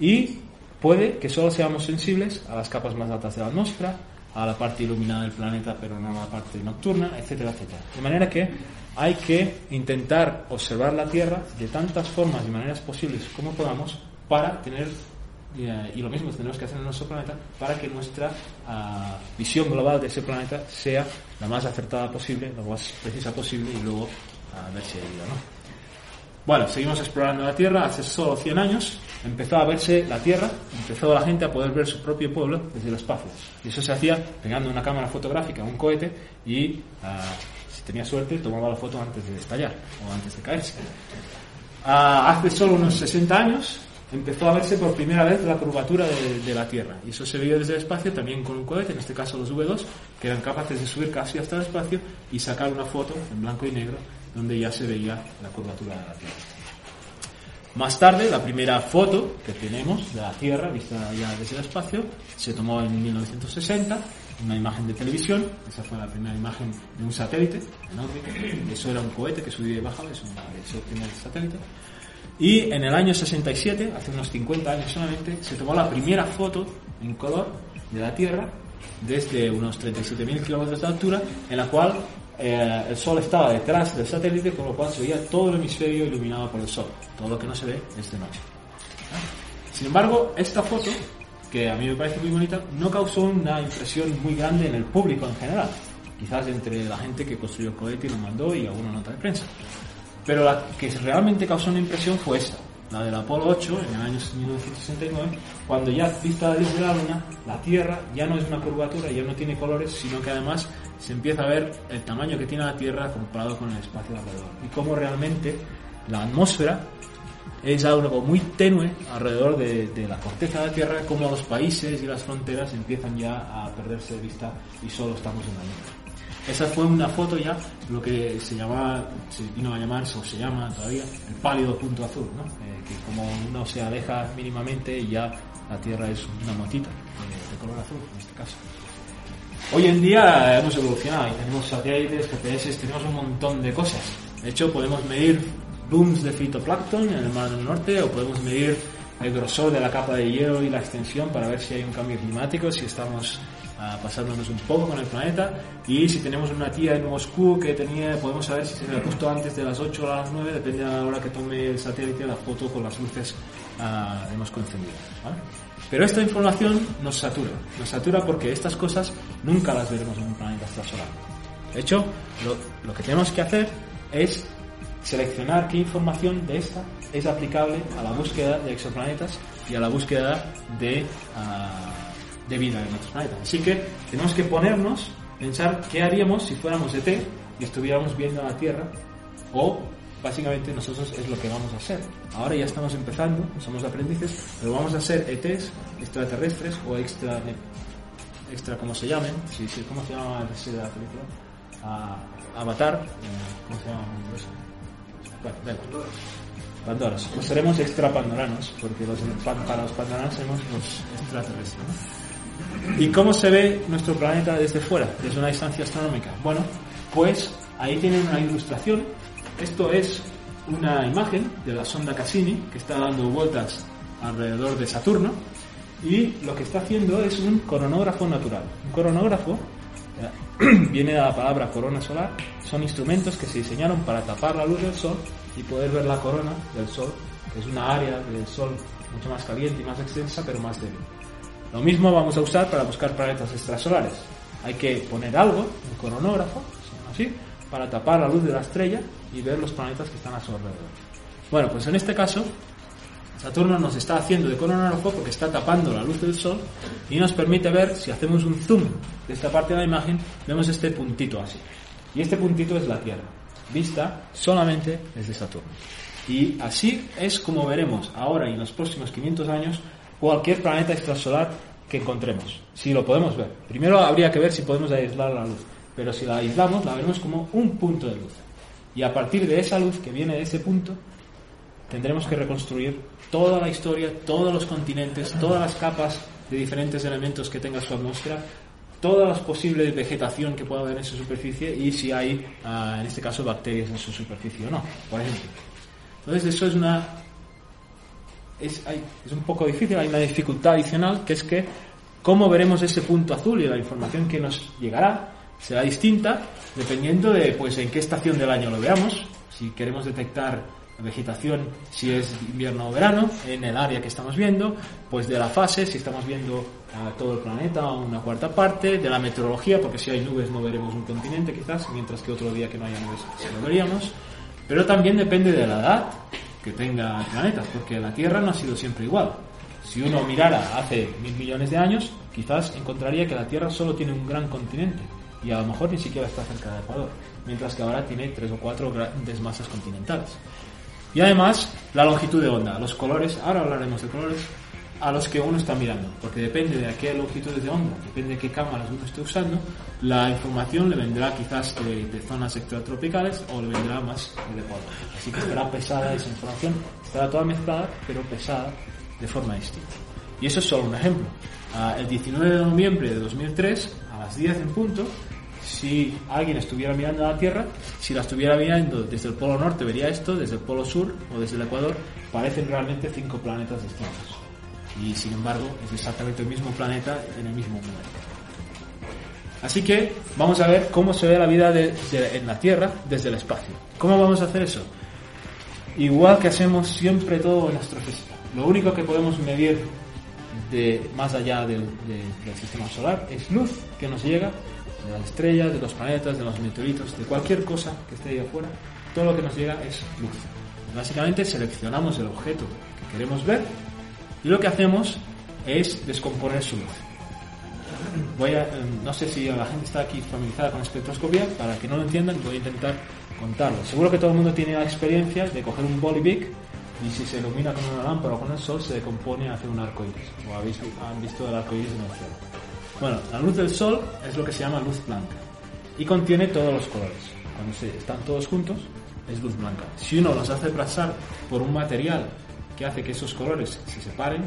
y puede que solo seamos sensibles a las capas más altas de la atmósfera, a la parte iluminada del planeta pero no a la parte nocturna, etcétera, etcétera. De manera que hay que intentar observar la Tierra de tantas formas y maneras posibles como podamos para tener eh, y lo mismo tenemos que hacer en nuestro planeta para que nuestra ah, visión global de ese planeta sea la más acertada posible, la más precisa posible y luego a ver si ayuda, ¿no? Bueno, seguimos explorando la Tierra. Hace solo 100 años empezó a verse la Tierra, empezó la gente a poder ver su propio pueblo desde el espacio. Y eso se hacía pegando una cámara fotográfica un cohete y, si tenía suerte, tomaba la foto antes de estallar o antes de caerse. Ah, hace solo unos 60 años empezó a verse por primera vez la curvatura de, la Tierra. Y eso se veía desde el espacio también con un cohete, en este caso los V2, que eran capaces de subir casi hasta el espacio y sacar una foto en blanco y negro donde ya se veía la curvatura de la Tierra. Más tarde, la primera foto que tenemos de la Tierra, vista ya desde el espacio, se tomó en 1960, una imagen de televisión, esa fue la primera imagen de un satélite en eso era un cohete que subía y bajaba, eso es el primer satélite. Y en el año 67, hace unos 50 años solamente, se tomó la primera foto en color de la Tierra desde unos 37.000 kilómetros de altura, en la cual eh, el Sol estaba detrás del satélite, con lo cual se veía todo el hemisferio iluminado por el Sol. Todo lo que no se ve es de noche. Sin embargo, esta foto, que a mí me parece muy bonita, no causó una impresión muy grande en el público en general. Quizás entre la gente que construyó el cohete y lo mandó y alguna nota de prensa. Pero la que realmente causó una impresión fue esta, la del Apolo 8 en el año 1969, cuando ya vista desde la Luna, la Tierra ya no es una curvatura, ya no tiene colores, sino que además se empieza a ver el tamaño que tiene la Tierra comparado con el espacio alrededor. Y cómo realmente la atmósfera es algo muy tenue alrededor de, de, la corteza de la Tierra, como los países y las fronteras empiezan ya a perderse de vista y solo estamos en la Luna. Esa fue una foto ya, lo que se llamaba, se vino a llamarse o se llama todavía el pálido punto azul, ¿no? Eh, que como uno se aleja mínimamente ya la Tierra es una motita de, color azul en este caso. Hoy en día hemos evolucionado y tenemos satélites, GPS, tenemos un montón de cosas. De hecho, podemos medir booms de fitoplancton en el mar del norte o podemos medir el grosor de la capa de hielo y la extensión para ver si hay un cambio climático, si estamos pasándonos un poco con el planeta y si tenemos una tía en Moscú que tenía, podemos saber si se le justo antes de las 8 o las 9, depende de la hora que tome el satélite la foto con las luces uh, de Moscú encendidas. Pero esta información nos satura, nos satura porque estas cosas nunca las veremos en un planeta extrasolar. De hecho, lo, lo que tenemos que hacer es seleccionar qué información de esta es aplicable a la búsqueda de exoplanetas y a la búsqueda de uh, de vida en otros planetas. Así que tenemos que ponernos, pensar qué haríamos si fuéramos ET y estuviéramos viendo a la Tierra o básicamente nosotros es lo que vamos a hacer. Ahora ya estamos empezando, somos aprendices, pero vamos a ser ETs, extraterrestres o extra, extra como se llamen, sí, sí, ¿cómo se llama la la película? Avatar, eh, ¿cómo se llama? Bueno, Pandoras. Pues seremos extra pandoranos, porque los, para los pandoranos seremos los extraterrestres. ¿Y cómo se ve nuestro planeta desde fuera, desde una distancia astronómica? Bueno, pues ahí tienen una ilustración. Esto es una imagen de la sonda Cassini que está dando vueltas alrededor de Saturno y lo que está haciendo es un coronógrafo natural. Un coronógrafo viene de la palabra corona solar, son instrumentos que se diseñaron para tapar la luz del sol y poder ver la corona del sol, que es una área del sol mucho más caliente y más extensa, pero más débil. Lo mismo vamos a usar para buscar planetas extrasolares. hay que poner algo, un coronógrafo, así, para tapar la luz de la estrella y ver los planetas que están a su alrededor. Bueno, pues en este caso, Saturno nos está haciendo de coronógrafo porque está tapando la luz del Sol y nos permite ver, si hacemos un zoom de esta parte de la imagen, vemos este puntito así. Y este puntito es la Tierra, vista solamente desde Saturno. Y así es como veremos ahora y en los próximos 500 años cualquier planeta extrasolar que encontremos, si lo podemos ver. Primero habría que ver si podemos aislar la luz, pero si la aislamos la veremos como un punto de luz. Y a partir de esa luz que viene de ese punto, tendremos que reconstruir toda la historia, todos los continentes, todas las capas de diferentes elementos que tenga su atmósfera, todas las posibles vegetación que pueda haber en su superficie y si hay, ah, en este caso, bacterias en su superficie o no, por ejemplo. Entonces, eso es una. Es, es un poco difícil, hay una dificultad adicional que es que cómo veremos ese punto azul y la información que nos llegará será distinta dependiendo de pues en qué estación del año lo veamos. Si queremos detectar vegetación, si es invierno o verano, en el área que estamos viendo, pues de la fase, si estamos viendo a todo el planeta o una cuarta parte, de la meteorología, porque si hay nubes no veremos un continente quizás, mientras que otro día que no haya nubes sí lo veríamos. Pero también depende de la edad que tenga el planeta, porque la Tierra no ha sido siempre igual. Si uno mirara hace mil millones de años, quizás encontraría que la Tierra solo tiene un gran continente y a lo mejor ni siquiera está cerca del Ecuador, mientras que ahora tiene tres o cuatro grandes masas continentales. Y además, la longitud de onda, los colores, ahora hablaremos de colores, a los que uno está mirando, porque depende de a qué longitudes de onda, depende de qué cámaras uno esté usando, la información le vendrá quizás de, zonas extratropicales o le vendrá más del Ecuador. Así que estará pesada esa información, estará toda mezclada, pero pesada de forma distinta. Y eso es solo un ejemplo. Ah, el 19 de noviembre de 2003, a las 10 en punto, si alguien estuviera mirando a la Tierra, si la estuviera mirando desde el polo norte vería esto, desde el polo sur o desde el Ecuador, parecen realmente cinco planetas distintos y sin embargo es exactamente el mismo planeta en el mismo momento. Así que vamos a ver cómo se ve la vida en la Tierra desde el espacio. ¿Cómo vamos a hacer eso? Igual que hacemos siempre todo en astrofísica. Lo único que podemos medir de más allá del, del sistema solar es luz que nos llega de las estrellas, de los planetas, de los meteoritos, de cualquier cosa que esté ahí afuera. Todo lo que nos llega es luz. Básicamente seleccionamos el objeto que queremos ver y lo que hacemos es descomponer su luz. Em, no sé si la gente está aquí familiarizada con espectroscopía, para que no lo entiendan voy a intentar contarlo. Seguro que todo el mundo tiene la experiencia de coger un bolivic y si se ilumina con una lámpara o con el sol se decompone hace un arco iris. O habéis, han visto el arco iris en el cielo. Bueno, la luz del sol es lo que se llama luz blanca y contiene todos los colores. Cuando se están todos juntos es luz blanca. Si uno los hace pasar por un material que hace que esos colores se separen,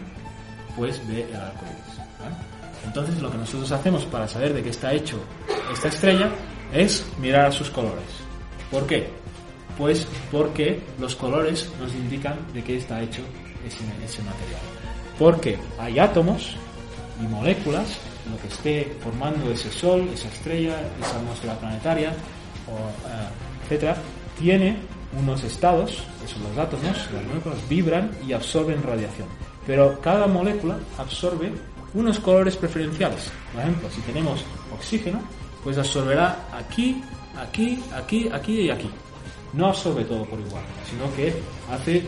pues ve el arco iris. Entonces lo que nosotros hacemos para saber de qué está hecho esta estrella es mirar a sus colores. ¿Por qué? Pues porque los colores nos indican de qué está hecho ese, ese material. Porque hay átomos y moléculas, lo que esté formando ese sol, esa estrella, esa atmósfera planetaria, o, uh, etcétera, tiene unos estados, que son los átomos, las moléculas vibran y absorben radiación. Pero cada molécula absorbe unos colores preferenciales. Por ejemplo, si tenemos oxígeno, pues absorberá aquí, aquí, aquí, aquí y aquí. No absorbe todo por igual, sino que hace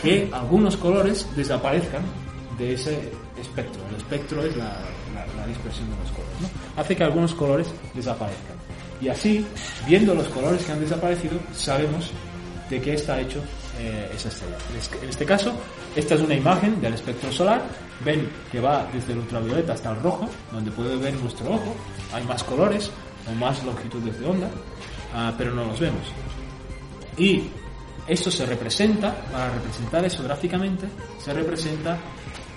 que algunos colores desaparezcan de ese espectro. El espectro es la, dispersión de los colores. ¿no? Hace que algunos colores desaparezcan. Y así, viendo los colores que han desaparecido, sabemos de qué está hecho eh, esa estrella. En este caso, esta es una imagen del espectro solar. Ven que va desde el ultravioleta hasta el rojo, donde puede ver nuestro ojo. Hay más colores o más longitudes de onda, ah, pero no los vemos. Y esto se representa, para representar eso gráficamente, se representa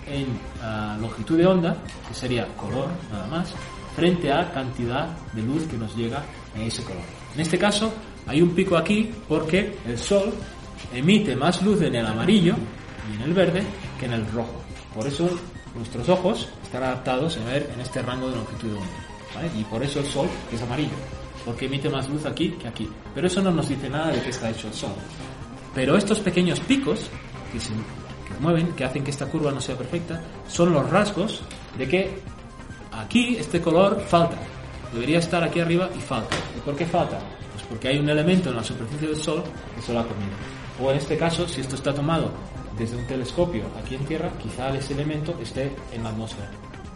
en ah, longitud de onda, que sería color nada más, frente a cantidad de luz que nos llega en ese color. En este caso, hay un pico aquí porque el Sol emite más luz en el amarillo y en el verde que en el rojo. Por eso nuestros ojos están adaptados a ver en este rango de longitud de onda. Y por eso el Sol es amarillo, porque emite más luz aquí que aquí. Pero eso no nos dice nada de qué está hecho el Sol. Pero estos pequeños picos que se mueven, que hacen que esta curva no sea perfecta, son los rasgos de que aquí este color falta debería estar aquí arriba y falta. ¿Y por qué falta? Pues porque hay un elemento en la superficie del Sol que se lo ha comido. O en este caso, si esto está tomado desde un telescopio aquí en Tierra, quizá ese elemento esté en la atmósfera.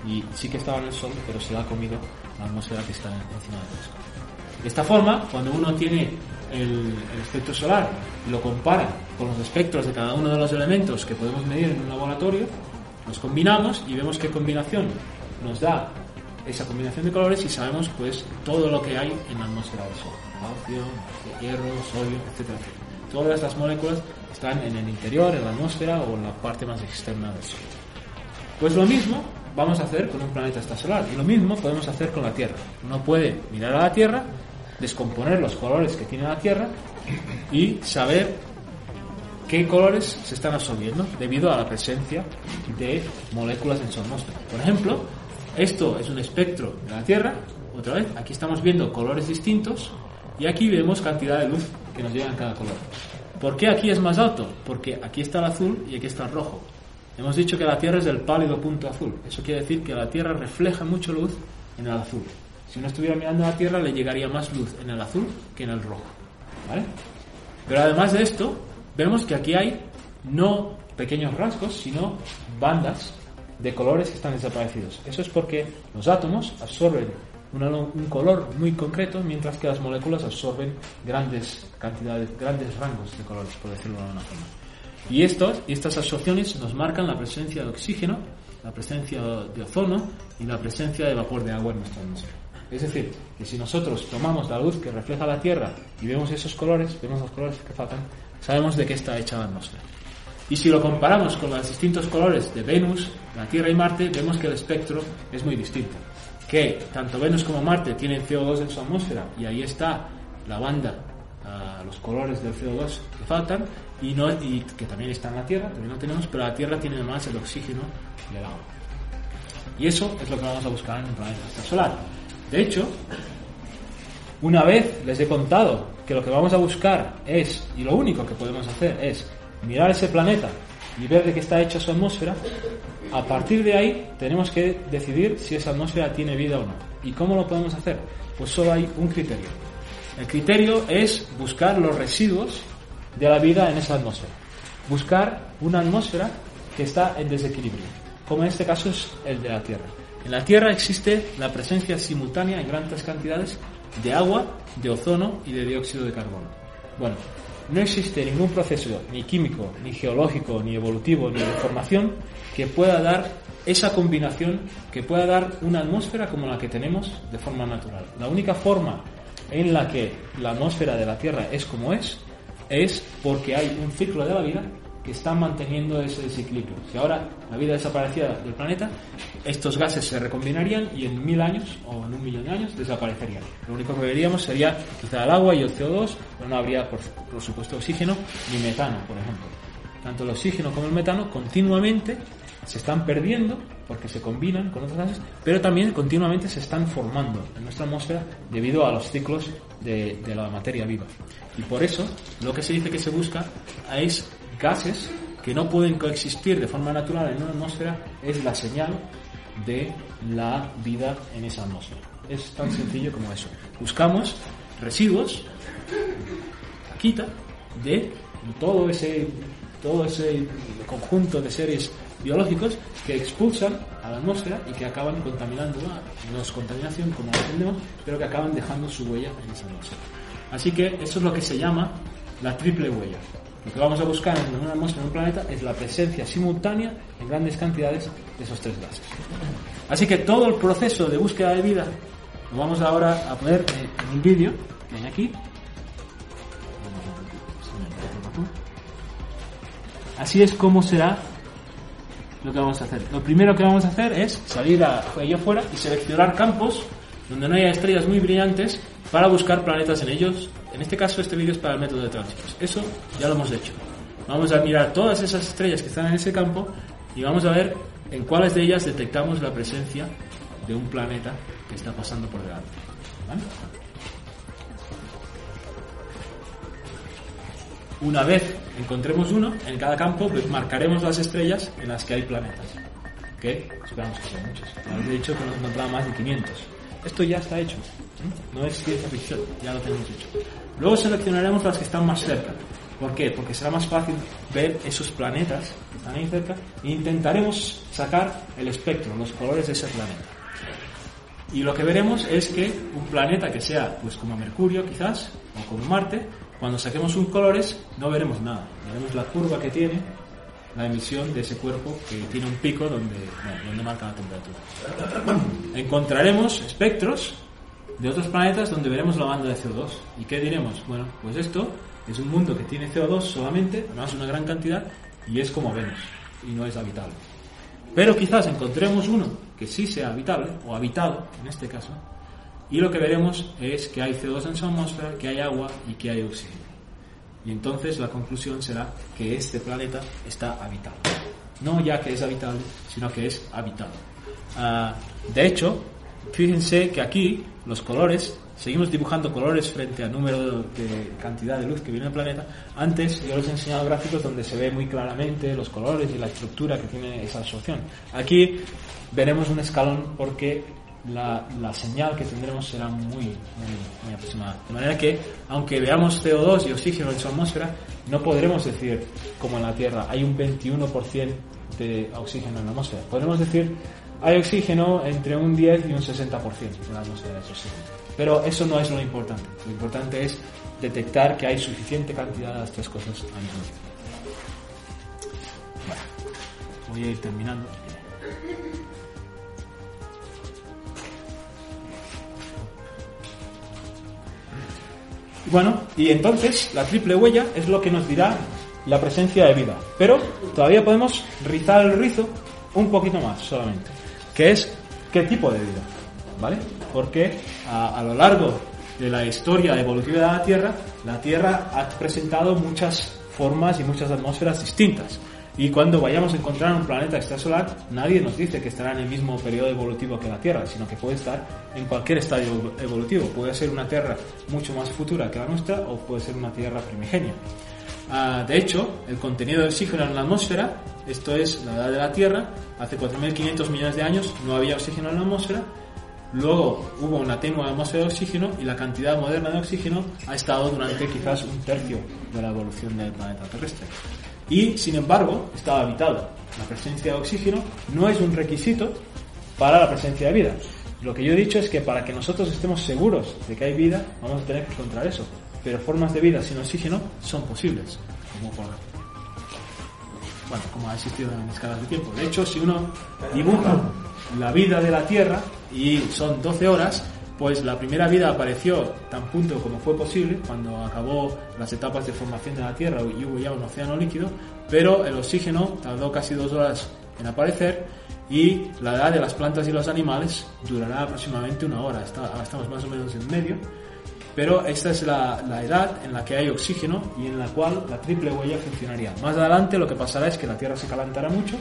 Y sí que estaba en el Sol, pero se lo ha comido la atmósfera que está encima del telescopio. De esta forma, cuando uno tiene el, espectro solar lo compara con los espectros de cada uno de los elementos que podemos medir en un laboratorio, los combinamos y vemos qué combinación nos da esa combinación de colores y sabemos pues todo lo que hay en la atmósfera del Sol. Calcio, hierro, sodio, etcétera. Todas estas moléculas están en el interior, en la atmósfera o en la parte más externa del Sol. Pues lo mismo vamos a hacer con un planeta extrasolar y lo mismo podemos hacer con la Tierra. Uno puede mirar a la Tierra, descomponer los colores que tiene la Tierra y saber qué colores se están absorbiendo debido a la presencia de moléculas en su atmósfera. Por ejemplo, esto es un espectro de la Tierra, otra vez, aquí estamos viendo colores distintos y aquí vemos cantidad de luz que nos llega en cada color. ¿Por qué aquí es más alto? Porque aquí está el azul y aquí está el rojo. Hemos dicho que la Tierra es del pálido punto azul. Eso quiere decir que la Tierra refleja mucho luz en el azul. Si uno estuviera mirando a la Tierra le llegaría más luz en el azul que en el rojo. Pero además de esto, vemos que aquí hay no pequeños rasgos, sino bandas de colores que están desaparecidos. Eso es porque los átomos absorben un color muy concreto, mientras que las moléculas absorben grandes cantidades, grandes rangos de colores, por decirlo de alguna forma. Y, estos, y estas absorciones nos marcan la presencia de oxígeno, la presencia de ozono y la presencia de vapor de agua en nuestra atmósfera. Es decir, que si nosotros tomamos la luz que refleja la Tierra y vemos esos colores, vemos los colores que faltan, sabemos de qué está hecha la atmósfera. Y si lo comparamos con los distintos colores de Venus, la Tierra y Marte, vemos que el espectro es muy distinto. Que tanto Venus como Marte tienen CO2 en su atmósfera y ahí está la banda, uh, los colores del CO2 que faltan, y, no, que también está en la Tierra, también lo tenemos, pero la Tierra tiene además el oxígeno y el agua. Y eso es lo que vamos a buscar en un planeta solar. De hecho, una vez les he contado que lo que vamos a buscar es, y lo único que podemos hacer es mirar ese planeta y ver de qué está hecha su atmósfera, a partir de ahí tenemos que decidir si esa atmósfera tiene vida o no. ¿Y cómo lo podemos hacer? Pues solo hay un criterio. El criterio es buscar los residuos de la vida en esa atmósfera. Buscar una atmósfera que está en desequilibrio, como en este caso es el de la Tierra. En la Tierra existe la presencia simultánea en grandes cantidades de agua, de ozono y de dióxido de carbono. Bueno, no existe ningún proceso, ni químico, ni geológico, ni evolutivo, ni de formación, que pueda dar esa combinación, que pueda dar una atmósfera como la que tenemos de forma natural. La única forma en la que la atmósfera de la Tierra es como es, es porque hay un ciclo de la vida que está manteniendo ese desequilibrio. Si ahora la vida desapareciera del planeta, estos gases se recombinarían y en mil años o en un millón de años desaparecerían. Lo único que veríamos sería quizá el agua y el CO2, pero no habría, por, por supuesto, oxígeno ni metano, por ejemplo. Tanto el oxígeno como el metano continuamente se están perdiendo porque se combinan con otros gases, pero también continuamente se están formando en nuestra atmósfera debido a los ciclos de, de la materia viva. Y por eso lo que se dice que se busca es gases que no pueden coexistir de forma natural en una atmósfera es la señal de la vida en esa atmósfera. Es tan sencillo como eso. Buscamos residuos, quita de todo ese, todo ese conjunto de seres biológicos que expulsan a la atmósfera y que acaban contaminándola. No es contaminación como lo entendemos, pero que acaban dejando su huella en esa atmósfera. Así que eso es lo que se llama la triple huella. Lo que vamos a buscar en una atmósfera, en un planeta, es la presencia simultánea en grandes cantidades de esos tres gases. Así que todo el proceso de búsqueda de vida lo vamos ahora a poner en un vídeo hay aquí. Así es como será lo que vamos a hacer. Lo primero que vamos a hacer es salir a, allá afuera y seleccionar campos donde no haya estrellas muy brillantes para buscar planetas en ellos. En este caso, este vídeo es para el método de tránsitos. Eso ya lo hemos hecho. Vamos a mirar todas esas estrellas que están en ese campo y vamos a ver en cuáles de ellas detectamos la presencia de un planeta que está pasando por delante. Una vez encontremos uno, en cada campo pues marcaremos las estrellas en las que hay planetas. Que esperamos que sean muchos. He dicho que nos encontraba más de 500. Esto ya está hecho. ¿eh? No es ciencia ficción, ya lo tenemos hecho. Luego seleccionaremos las que están más cerca. ¿Por qué? Porque será más fácil ver esos planetas que están ahí cerca e intentaremos sacar el espectro, los colores de ese planeta. Y lo que veremos es que un planeta que sea pues como Mercurio quizás, o como Marte, cuando saquemos sus colores no veremos nada. Veremos la curva que tiene la emisión de ese cuerpo que tiene un pico donde, donde marca la temperatura. Encontraremos espectros de otros planetas donde veremos la banda de CO2. ¿Y qué diremos? Bueno, pues esto es un mundo que tiene CO2 solamente, además una gran cantidad, y es como Venus, y no es habitable. Pero quizás encontremos uno que sí sea habitable, o habitado en este caso, y lo que veremos es que hay CO2 en su atmósfera, que hay agua y que hay oxígeno. Y entonces la conclusión será que este planeta está habitado. No ya que es habitable, sino que es habitado. Ah, de hecho, fíjense que aquí los colores, seguimos dibujando colores frente al número de cantidad de luz que viene del planeta. Antes yo les he enseñado gráficos donde se ve muy claramente los colores y la estructura que tiene esa absorción. Aquí veremos un escalón porque la, la, señal que tendremos será muy, muy, muy, aproximada. De manera que, aunque veamos CO2 y oxígeno en su atmósfera, no podremos decir, como en la Tierra, hay un 21% de oxígeno en la atmósfera. Podremos decir, hay oxígeno entre un 10 y un 60% en la atmósfera de oxígeno. Pero eso no es lo importante. Lo importante es detectar que hay suficiente cantidad de las tres cosas a nivel. Bueno, voy a ir terminando. Bueno, y entonces la triple huella es lo que nos dirá la presencia de vida. Pero todavía podemos rizar el rizo un poquito más solamente, que es qué tipo de vida, ¿vale? Porque a, a lo largo de la historia evolutiva de la Tierra, la Tierra ha presentado muchas formas y muchas atmósferas distintas. Y cuando vayamos a encontrar un planeta extrasolar, nadie nos dice que estará en el mismo periodo evolutivo que la Tierra, sino que puede estar en cualquier estadio evolutivo. Puede ser una Tierra mucho más futura que la nuestra o puede ser una Tierra primigenia. Uh, de hecho, el contenido de oxígeno en la atmósfera, esto es la edad de la Tierra, hace 4.500 millones de años no había oxígeno en la atmósfera, luego hubo una tenue atmósfera de oxígeno y la cantidad moderna de oxígeno ha estado durante quizás un tercio de la evolución del planeta terrestre y sin embargo estaba habitado. La presencia de oxígeno no es un requisito para la presencia de vida. Lo que yo he dicho es que para que nosotros estemos seguros de que hay vida, vamos a tener que encontrar eso. Pero formas de vida sin oxígeno son posibles, como bueno, como ha existido en escalas de tiempo. De hecho, si uno dibuja la vida de la Tierra y son 12 horas, pues la primera vida apareció tan punto como fue posible, cuando acabó las etapas de formación de la Tierra y hubo ya un océano líquido, pero el oxígeno tardó casi dos horas en aparecer y la edad de las plantas y los animales durará aproximadamente una hora, estamos más o menos en medio, pero esta es la, la, edad en la que hay oxígeno y en la cual la triple huella funcionaría. Más adelante lo que pasará es que la Tierra se calentará mucho,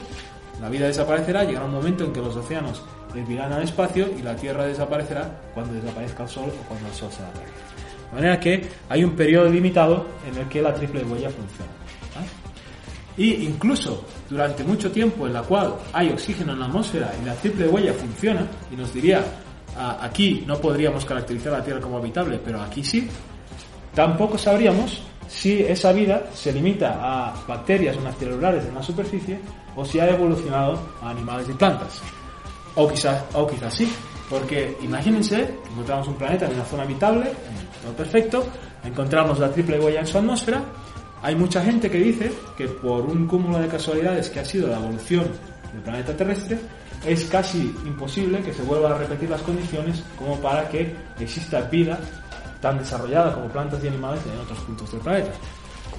la vida desaparecerá, llegará un momento en que los océanos desviarán al espacio y la Tierra desaparecerá cuando desaparezca el Sol o cuando el Sol se apague. De manera que hay un periodo limitado en el que la triple huella funciona. Y incluso durante mucho tiempo en la cual hay oxígeno en la atmósfera y la triple huella funciona, y nos diría, aquí no podríamos caracterizar la Tierra como habitable, pero aquí sí, tampoco sabríamos si esa vida se limita a bacterias unicelulares en la superficie o si ha evolucionado a animales y plantas. O quizás, o quizás sí, porque imagínense encontramos un planeta en una zona habitable, todo perfecto, encontramos la triple huella en su atmósfera, hay mucha gente que dice que por un cúmulo de casualidades que ha sido la evolución del planeta terrestre, es casi imposible que se vuelvan a repetir las condiciones como para que exista vida tan desarrollada como plantas y animales en otros puntos del planeta.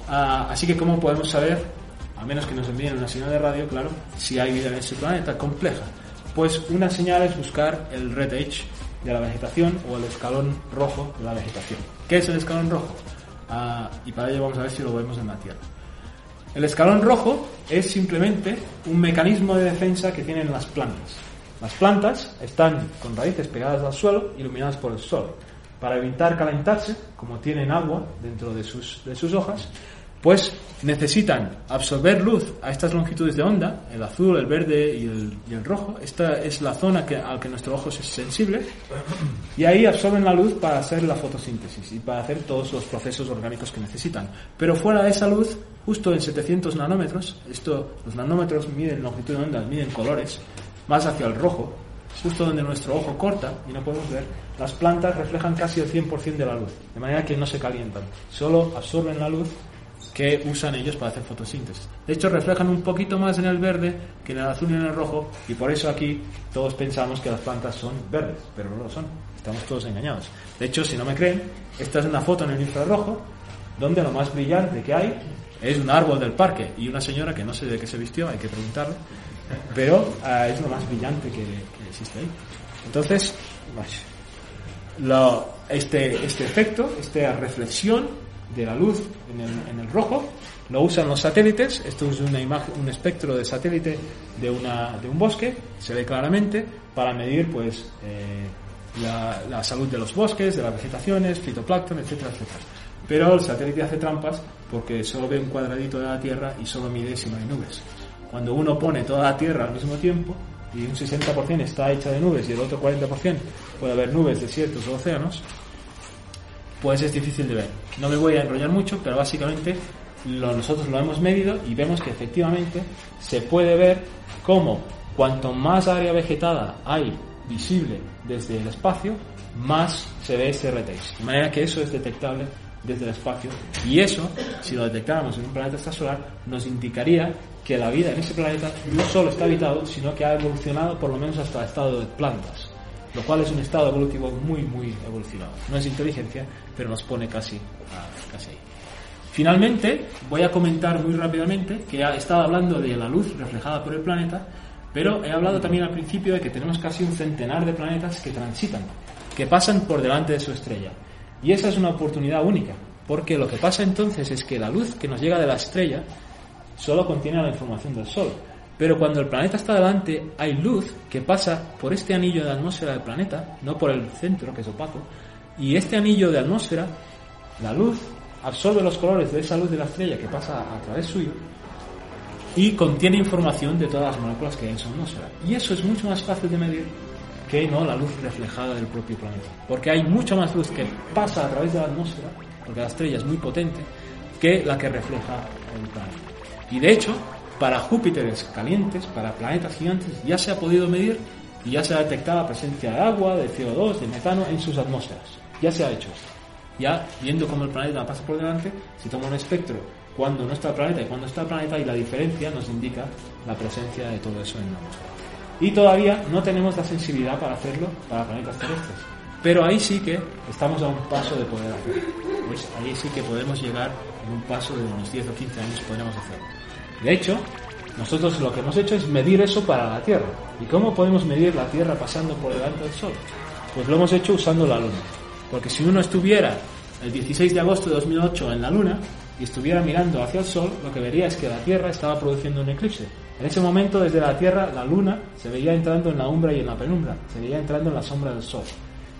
Ah, así que, ¿cómo podemos saber, a menos que nos envíen una señal de radio, claro, si hay vida en ese planeta compleja? Pues una señal es buscar el red edge de la vegetación o el escalón rojo de la vegetación. ¿Qué es el escalón rojo? Ah, y para ello vamos a ver si lo vemos en la Tierra. El escalón rojo es simplemente un mecanismo de defensa que tienen las plantas. Las plantas están con raíces pegadas al suelo, iluminadas por el sol. Para evitar calentarse, como tienen agua dentro de sus, de sus hojas, pues necesitan absorber luz a estas longitudes de onda, el azul, el verde y el, rojo. Esta es la zona que, a la que nuestro ojo es sensible. Y ahí absorben la luz para hacer la fotosíntesis y para hacer todos los procesos orgánicos que necesitan. Pero fuera de esa luz, justo en 700 nanómetros, esto, los nanómetros miden longitud de onda, miden colores, más hacia el rojo, justo donde nuestro ojo corta y no podemos ver, las plantas reflejan casi el 100% de la luz, de manera que no se calientan, solo absorben la luz que usan ellos para hacer fotosíntesis. De hecho, reflejan un poquito más en el verde que en el azul y en el rojo, y por eso aquí todos pensamos que las plantas son verdes, pero no lo son. Estamos todos engañados. De hecho, si no me creen, esta es una foto en el infrarrojo, donde lo más brillante que hay es un árbol del parque y una señora que no sé de qué se vistió, hay que preguntarle, pero uh, es lo más brillante que, existe ahí. Entonces, este, este efecto, esta reflexión de la luz en el, rojo, lo usan los satélites, esto es una imagen, un espectro de satélite de, una, de un bosque, se ve claramente, para medir pues eh, la, la, salud de los bosques, de las vegetaciones, fitoplancton, etcétera, etcétera. Pero el satélite hace trampas porque solo ve un cuadradito de la Tierra y solo mide si no hay nubes. Cuando uno pone toda la Tierra al mismo tiempo, y un 60% está hecha de nubes y el otro 40% puede haber nubes, desiertos o océanos, pues es difícil de ver. No me voy a enrollar mucho, pero básicamente nosotros lo hemos medido y vemos que efectivamente se puede ver cómo cuanto más área vegetada hay visible desde el espacio, más se ve ese retex. De manera que eso es detectable desde el espacio y eso, si lo detectáramos en un planeta extrasolar, nos indicaría que la vida en ese planeta no solo está habitado, sino que ha evolucionado por lo menos hasta el estado de plantas lo cual es un estado evolutivo muy, muy evolucionado. No es inteligencia, pero nos pone casi, casi ahí. Finalmente, voy a comentar muy rápidamente que he estado hablando de la luz reflejada por el planeta, pero he hablado también al principio de que tenemos casi un centenar de planetas que transitan, que pasan por delante de su estrella. Y esa es una oportunidad única, porque lo que pasa entonces es que la luz que nos llega de la estrella solo contiene la información del Sol, pero cuando el planeta está delante, hay luz que pasa por este anillo de atmósfera del planeta, no por el centro, que es opaco, y este anillo de atmósfera, la luz, absorbe los colores de esa luz de la estrella que pasa a través suyo y contiene información de todas las moléculas que hay en su atmósfera. Y eso es mucho más fácil de medir que no la luz reflejada del propio planeta. Porque hay mucha más luz que pasa a través de la atmósfera, porque la estrella es muy potente, que la que refleja el planeta. Y de hecho, para Júpiteres calientes, para planetas gigantes, ya se ha podido medir y ya se ha detectado la presencia de agua, de CO2, de metano en sus atmósferas. Ya se ha hecho esto. Ya viendo cómo el planeta pasa por delante, si toma un espectro cuando no está el planeta y cuando está el planeta y la diferencia nos indica la presencia de todo eso en la atmósfera. Y todavía no tenemos la sensibilidad para hacerlo para planetas terrestres. Pero ahí sí que estamos a un paso de poder hacerlo. Pues ahí sí que podemos llegar en un paso de unos 10 o 15 años podremos hacerlo. De hecho, nosotros lo que hemos hecho es medir eso para la Tierra. ¿Y cómo podemos medir la Tierra pasando por delante del Sol? Pues lo hemos hecho usando la Luna. Porque si uno estuviera el 16 de agosto de 2008 en la Luna y estuviera mirando hacia el Sol, lo que vería es que la Tierra estaba produciendo un eclipse. En ese momento, desde la Tierra, la Luna se veía entrando en la umbra y en la penumbra, se veía entrando en la sombra del Sol.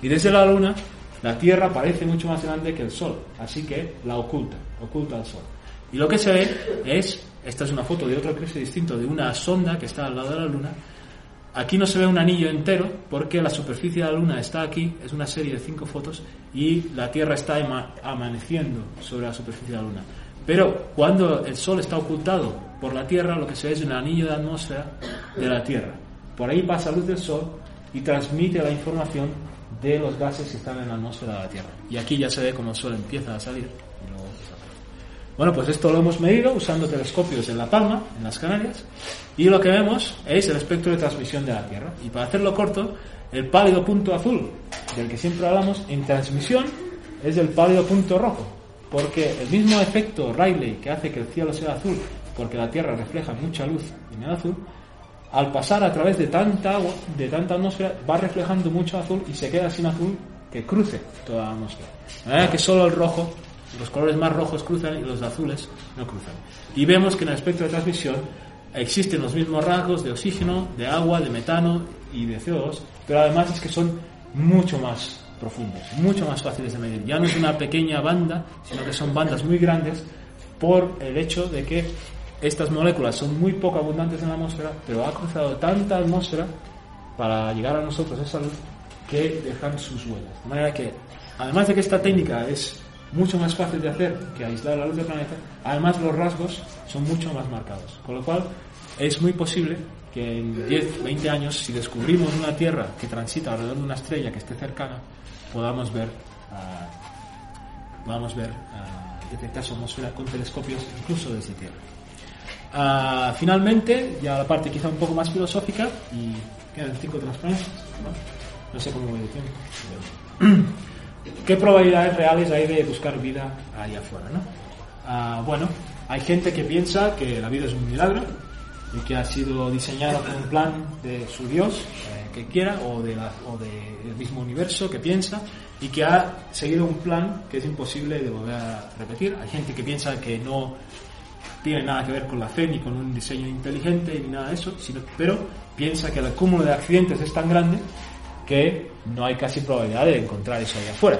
Y desde la Luna, la Tierra parece mucho más grande que el Sol, así que la oculta, oculta al Sol. Y lo que se ve es esta es una foto de otro eclipse distinto, de una sonda que está al lado de la Luna. Aquí no se ve un anillo entero porque la superficie de la Luna está aquí, es una serie de cinco fotos, y la Tierra está amaneciendo sobre la superficie de la Luna. Pero cuando el Sol está ocultado por la Tierra, lo que se ve es un anillo de atmósfera de la Tierra. Por ahí pasa luz del Sol y transmite la información de los gases que están en la atmósfera de la Tierra. Y aquí ya se ve como el Sol empieza a salir bueno, pues esto lo hemos medido usando telescopios en La Palma, en las Canarias, y lo que vemos es el espectro de transmisión de la Tierra. Y para hacerlo corto, el pálido punto azul, del que siempre hablamos, en transmisión es el pálido punto rojo, porque el mismo efecto Rayleigh que hace que el cielo sea azul, porque la Tierra refleja mucha luz en el azul, al pasar a través de tanta agua, de tanta atmósfera, va reflejando mucho azul y se queda sin azul que cruce toda la atmósfera. De manera que solo el rojo los colores más rojos cruzan y los azules no cruzan. Y vemos que en el espectro de transmisión existen los mismos rasgos de oxígeno, de agua, de metano y de CO2, pero además es que son mucho más profundos, mucho más fáciles de medir. Ya no es una pequeña banda, sino que son bandas muy grandes por el hecho de que estas moléculas son muy poco abundantes en la atmósfera, pero ha cruzado tanta atmósfera para llegar a nosotros esa luz que dejan sus huellas. De manera que, además de que esta técnica es mucho más fácil de hacer que aislar la luz del planeta, además los rasgos son mucho más marcados. Con lo cual, es muy posible que en 10, 20 años, si descubrimos una Tierra que transita alrededor de una estrella que esté cercana, podamos ver, uh, podamos ver, uh, detectar su atmósfera con telescopios incluso desde Tierra. Uh, finalmente, ya la parte quizá un poco más filosófica, y quedan cinco transparencias, ¿no? no sé cómo voy de tiempo. ¿Qué probabilidades reales hay de buscar vida ahí afuera? ¿no? bueno, hay gente que piensa que la vida es un milagro, y que ha sido diseñado con un plan de su Dios eh, que quiera o, de la, o del mismo universo que piensa y que ha seguido un plan que es imposible de volver a repetir. Hay gente que piensa que no tiene nada que ver con la fe ni con un diseño inteligente ni nada de eso, sino, pero piensa que el acúmulo de accidentes es tan grande que no hay casi probabilidad de encontrar eso ahí afuera.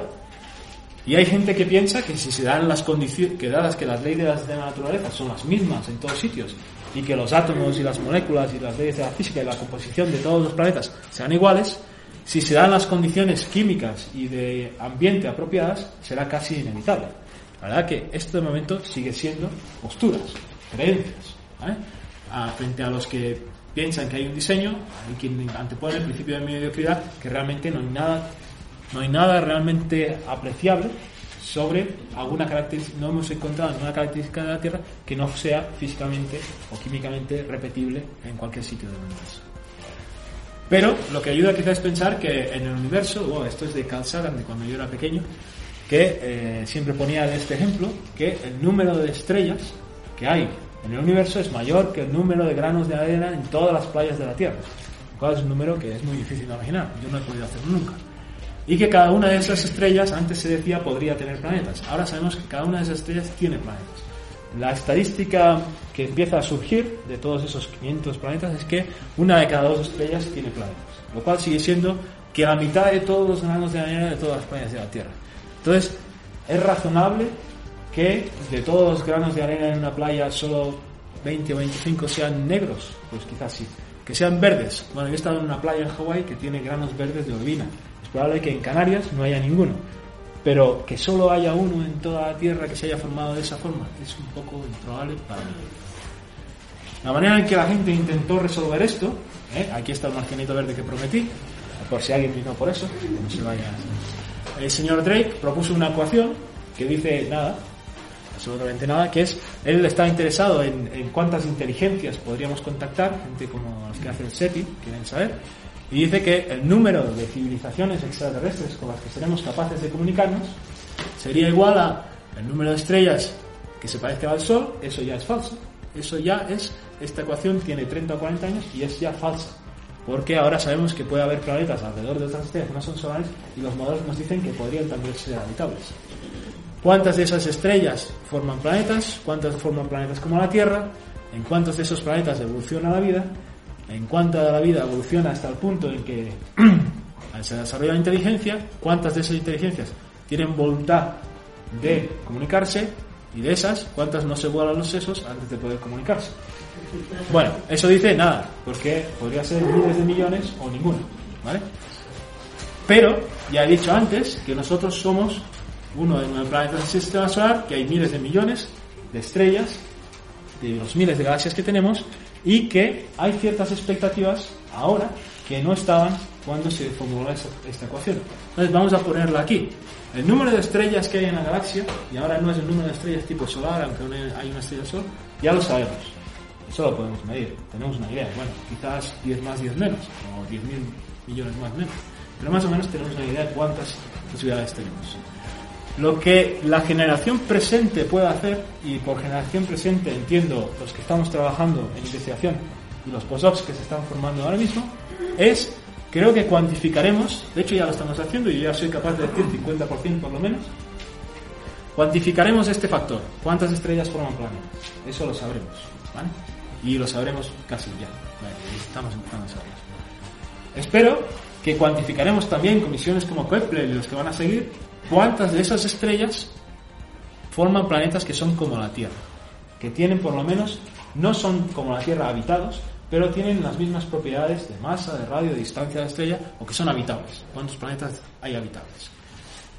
Y hay gente que piensa que si se dan las condiciones, que dadas que las leyes de la naturaleza son las mismas en todos sitios y que los átomos y las moléculas y las leyes de la física y la composición de todos los planetas sean iguales, si se dan las condiciones químicas y de ambiente apropiadas, será casi inevitable. La verdad que esto de momento sigue siendo posturas, creencias. frente a los que piensan que hay un diseño, hay quien antepone el principio de mediocridad, que realmente no hay nada, no hay nada realmente apreciable sobre alguna característica, no hemos encontrado ninguna característica de la Tierra que no sea físicamente o químicamente repetible en cualquier sitio del universo. Pero lo que ayuda quizás es pensar que en el universo, esto es de Carl Sagan de cuando yo era pequeño, que eh, siempre ponía este ejemplo, que el número de estrellas que hay en el universo es mayor que el número de granos de arena en todas las playas de la Tierra. Lo cual es un número que es muy difícil de imaginar, yo no he podido hacerlo nunca y que cada una de esas estrellas, antes se decía, podría tener planetas. Ahora sabemos que cada una de esas estrellas tiene planetas. La estadística que empieza a surgir de todos esos 500 planetas es que una de cada dos estrellas tiene planetas, lo cual sigue siendo que la mitad de todos los granos de arena de todas las planetas de la Tierra. Entonces, es razonable que de todos los granos de arena en una playa solo 20 o 25 sean negros, pues quizás sí. Que sean verdes. Bueno, yo he estado en una playa en Hawái que tiene granos verdes de olivina probable que en Canarias no haya ninguno, pero que solo haya uno en toda la Tierra que se haya formado de esa forma es un poco improbable para mí. La manera en que la gente intentó resolver esto, ¿eh? aquí está el marginito verde que prometí, por si alguien vino por eso, no se vaya. El señor Drake propuso una ecuación que dice nada, absolutamente nada, que es, él está interesado en, en cuántas inteligencias podríamos contactar, gente como los que hace el SETI, quieren saber, y dice que el número de civilizaciones extraterrestres con las que seremos capaces de comunicarnos sería igual a el número de estrellas que se parezca al Sol, eso ya es falso. Eso ya es, esta ecuación tiene 30 o 40 años y es ya falsa. Porque ahora sabemos que puede haber planetas alrededor de otras estrellas que no son solares y los modelos nos dicen que podrían también ser habitables. ¿Cuántas de esas estrellas forman planetas? ¿Cuántas forman planetas como la Tierra? ¿En cuántos de esos planetas evoluciona la vida? en cuanto a la vida evoluciona hasta el punto en que se desarrolla la inteligencia, cuántas de esas inteligencias tienen voluntad de comunicarse y de esas, cuántas no se vuelan los sesos antes de poder comunicarse. Bueno, eso dice nada, porque podría ser miles de millones o ninguno, ¿vale? Pero ya he dicho antes que nosotros somos uno de los planetas del sistema solar, que hay miles de millones de estrellas, de los miles de galaxias que tenemos, y que hay ciertas expectativas ahora que no estaban cuando se formuló esta, ecuación. Entonces vamos a ponerla aquí. El número de estrellas que hay en la galaxia, y ahora no es el número de estrellas tipo solar, aunque hay una estrella sol, ya lo sabemos. Eso lo podemos medir, tenemos una idea. Bueno, quizás 10 más, 10 menos, o 10.000 millones más menos. Pero más o menos tenemos una idea de cuántas posibilidades tenemos. Lo que la generación presente puede hacer, y por generación presente entiendo los que estamos trabajando en investigación y los postdocs que se están formando ahora mismo, es, creo que cuantificaremos, de hecho ya lo estamos haciendo y ya soy capaz de decir 50% por lo menos, cuantificaremos este factor, cuántas estrellas forman planetas, eso lo sabremos, ¿vale? Y lo sabremos casi ya, estamos empezando a saberlo. Espero que cuantificaremos también comisiones como Kepler y los que van a seguir, cuántas de esas estrellas forman planetas que son como la Tierra. que tienen por lo menos, no son como la Tierra habitados, pero tienen las mismas propiedades de masa, de radio, de distancia de la estrella, o que son habitables. ¿Cuántos planetas hay habitables?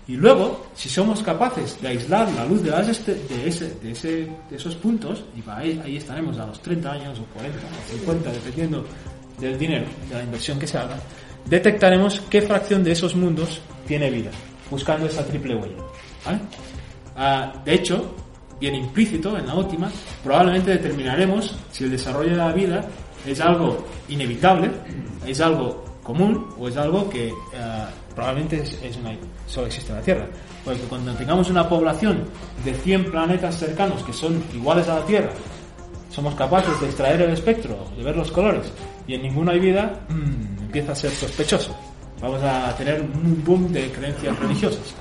Y luego, si somos capaces de aislar la luz de, las este- de, ese- de ese- de esos puntos, y ahí, ahí estaremos a los 30 años o 40 o 50, dependiendo del dinero, de la inversión que se haga, detectaremos qué fracción de esos mundos tiene vida, buscando esa triple huella. Ah, de hecho, bien implícito en la última, probablemente determinaremos si el desarrollo de la vida es algo inevitable, es algo común o es algo que ah, probablemente es, solo existe en la Tierra. Porque cuando tengamos una población de 100 planetas cercanos que son iguales a la Tierra, somos capaces de extraer el espectro, de ver los colores, y en ninguno hay vida, mm, empieza a ser sospechoso. Vamos a tener un boom de creencias religiosas.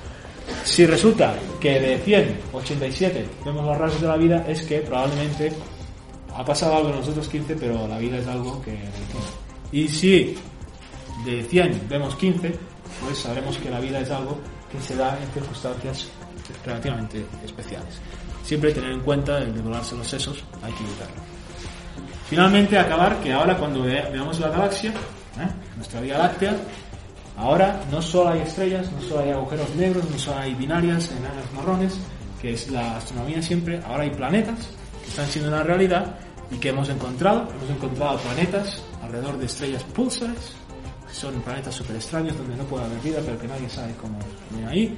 Si resulta que de 100, 87 vemos los rasgos de la vida, es que probablemente ha pasado algo en los otros 15, pero la vida es algo que. Y si de 100 vemos 15, pues sabremos que la vida es algo que se da en circunstancias relativamente especiales. Siempre tener en cuenta el de volarse los sesos, hay que evitarlo. Finalmente, acabar que ahora cuando ve- veamos la galaxia, ¿eh? nuestra Vía Láctea, ahora no solo hay estrellas, no solo hay agujeros negros, no solo hay binarias, enanas marrones, que es la astronomía siempre, ahora hay planetas que están siendo una realidad y que hemos encontrado. Hemos encontrado planetas alrededor de estrellas pulsares, que son planetas super extraños donde no puede haber vida, pero que nadie sabe cómo viene ahí.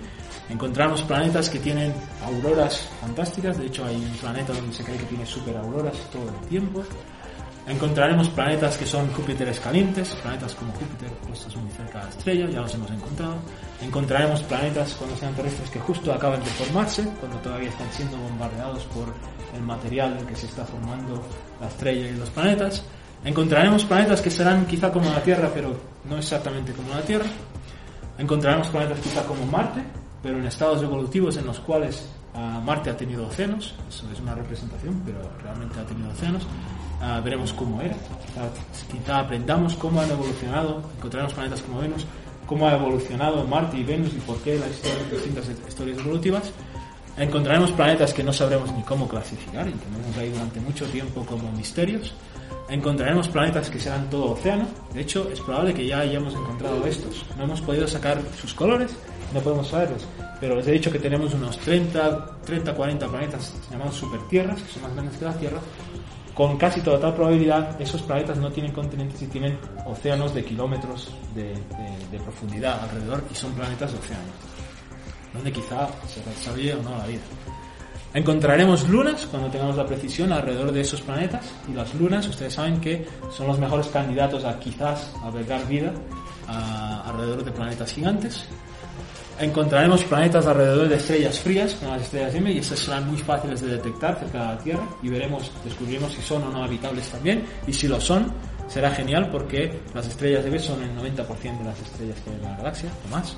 Encontramos planetas que tienen auroras fantásticas, de hecho hay un planeta donde se cree que tiene super auroras todo el tiempo. Encontraremos planetas que son Júpiteres calientes, planetas como Júpiter puestos muy cerca de la estrella, ya los hemos encontrado. Encontraremos planetas cuando sean terrestres que justo acaban de formarse, cuando todavía están siendo bombardeados por el material en que se está formando la estrella y los planetas. Encontraremos planetas que serán quizá como la Tierra, pero no exactamente como la Tierra. Encontraremos planetas quizá como Marte, pero en estados evolutivos en los cuales ah, Marte ha tenido océanos, eso es una representación, pero realmente ha tenido océanos. Ah, veremos cómo era. Quizá, quizá aprendamos cómo han evolucionado, encontraremos planetas como Venus, cómo ha evolucionado Marte y Venus y por qué las historias, distintas historias evolutivas. Encontraremos planetas que no sabremos ni cómo clasificar y tendremos ahí durante mucho tiempo como misterios. Encontraremos planetas que serán todo océano. De hecho, es probable que ya hayamos encontrado estos. No hemos podido sacar sus colores, no podemos saberlos. Pero les he dicho que tenemos unos 30, 30 40 planetas llamados supertierras, que son más grandes que la Tierra. Con casi total probabilidad, esos planetas no tienen continentes y tienen océanos de kilómetros de, profundidad alrededor y son planetas de océano donde quizá se desarrolle o no la vida. Encontraremos lunas cuando tengamos la precisión alrededor de esos planetas y las lunas, ustedes saben que son los mejores candidatos a quizás albergar vida alrededor de planetas gigantes. Encontraremos planetas alrededor de estrellas frías, como las estrellas M, y esas serán muy fáciles de detectar cerca de la Tierra y veremos, descubriremos si son o no habitables también, y si lo son, será genial porque las estrellas M son el 90% de las estrellas que hay en la galaxia, o más.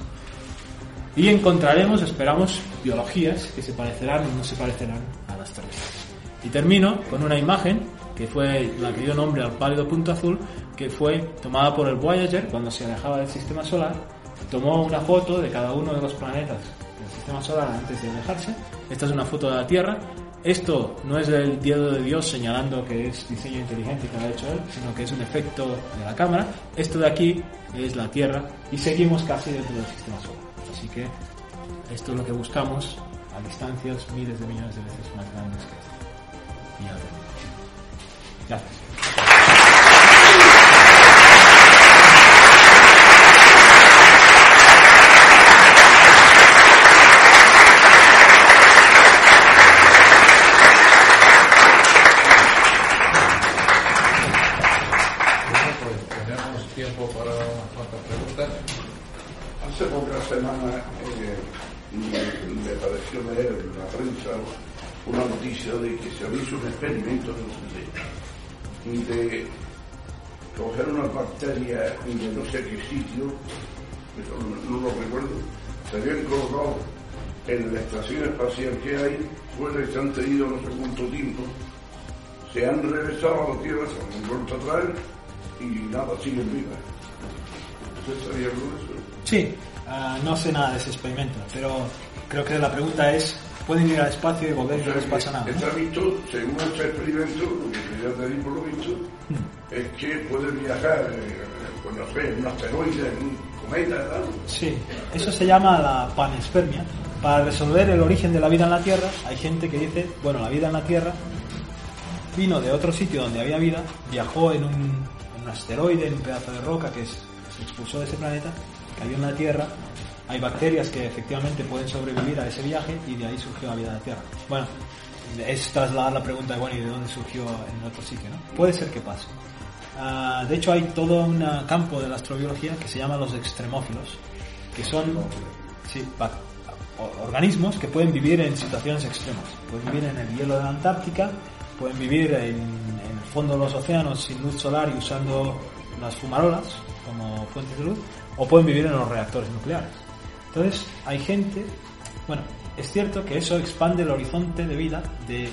Y encontraremos, esperamos, biologías que se parecerán o no se parecerán a las terrestres. Y termino con una imagen que fue la que dio nombre al pálido punto azul, que fue tomada por el Voyager cuando se alejaba del sistema solar. Tomó una foto de cada uno de los planetas del sistema solar antes de alejarse. Esta es una foto de la Tierra. Esto no es el dedo de Dios señalando que es diseño inteligente que lo ha hecho él, sino que es un efecto de la cámara. Esto de aquí es la Tierra y seguimos casi dentro del sistema solar. Así que esto es lo que buscamos a distancias miles de millones de veces más grandes que esto. Y termino. Gracias. Bueno, pues tenemos tiempo para unas cuantas preguntas. Hace pocas semanas eh, me, me pareció leer en la prensa de que se había hecho un experimento sé, de coger una bacteria de no sé qué sitio, eso no, no lo recuerdo, se habían colocado en la estación espacial que hay, fuera y se han tenido no sé cuánto tiempo, se han regresado a la Tierra, se han vuelto a traer y nada, siguen vivas. ¿Usted sabía algo de eso? Sí, ah, no sé nada de ese experimento, pero creo que la pregunta es pueden ir al espacio y volver y no les pasa nada. Está visto, según este experimento, lo que ya te di por lo visto, es que pueden viajar, eh, pues no sé, en un asteroide, en un cometa, tal. Sí, eso se llama la panespermia. Para resolver el origen de la vida en la Tierra, hay gente que dice, bueno, la vida en la Tierra vino de otro sitio donde había vida, viajó en un, en un asteroide, en un pedazo de roca que es- se expulsó de ese planeta, cayó en la Tierra, hay bacterias que efectivamente pueden sobrevivir a ese viaje y de ahí surgió la vida en la Tierra. Bueno, es trasladar la pregunta de, bueno, ¿y de dónde surgió en otro sitio? ¿no? Puede ser que pase. Ah, de hecho, hay todo un campo de la astrobiología que se llama los extremófilos, que son sí, organismos que pueden vivir en situaciones extremas. Pueden vivir en el hielo de la Antártica, pueden vivir en, en el fondo de los océanos sin luz solar y usando las fumarolas como fuentes de luz, o pueden vivir en los reactores nucleares. Entonces, hay gente, bueno, es cierto que eso expande el horizonte de vida de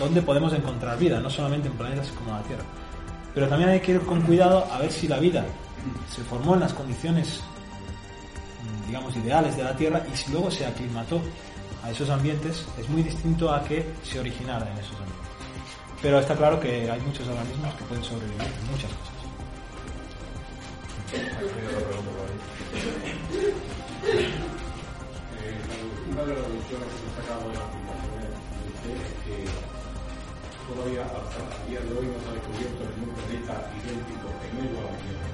dónde podemos encontrar vida, no solamente en planetas como la Tierra. Pero también hay que ir con cuidado a ver si la vida se formó en las condiciones, digamos, ideales de la Tierra y si luego se aclimató a esos ambientes, es muy distinto a que se originara en esos ambientes. Pero está claro que hay muchos organismos que pueden sobrevivir en muchas cosas. Una de las conclusiones que sacado de la aplicación es que todavía hasta el día de hoy no se ha descubierto ningún planeta idéntico en medio a la Tierra.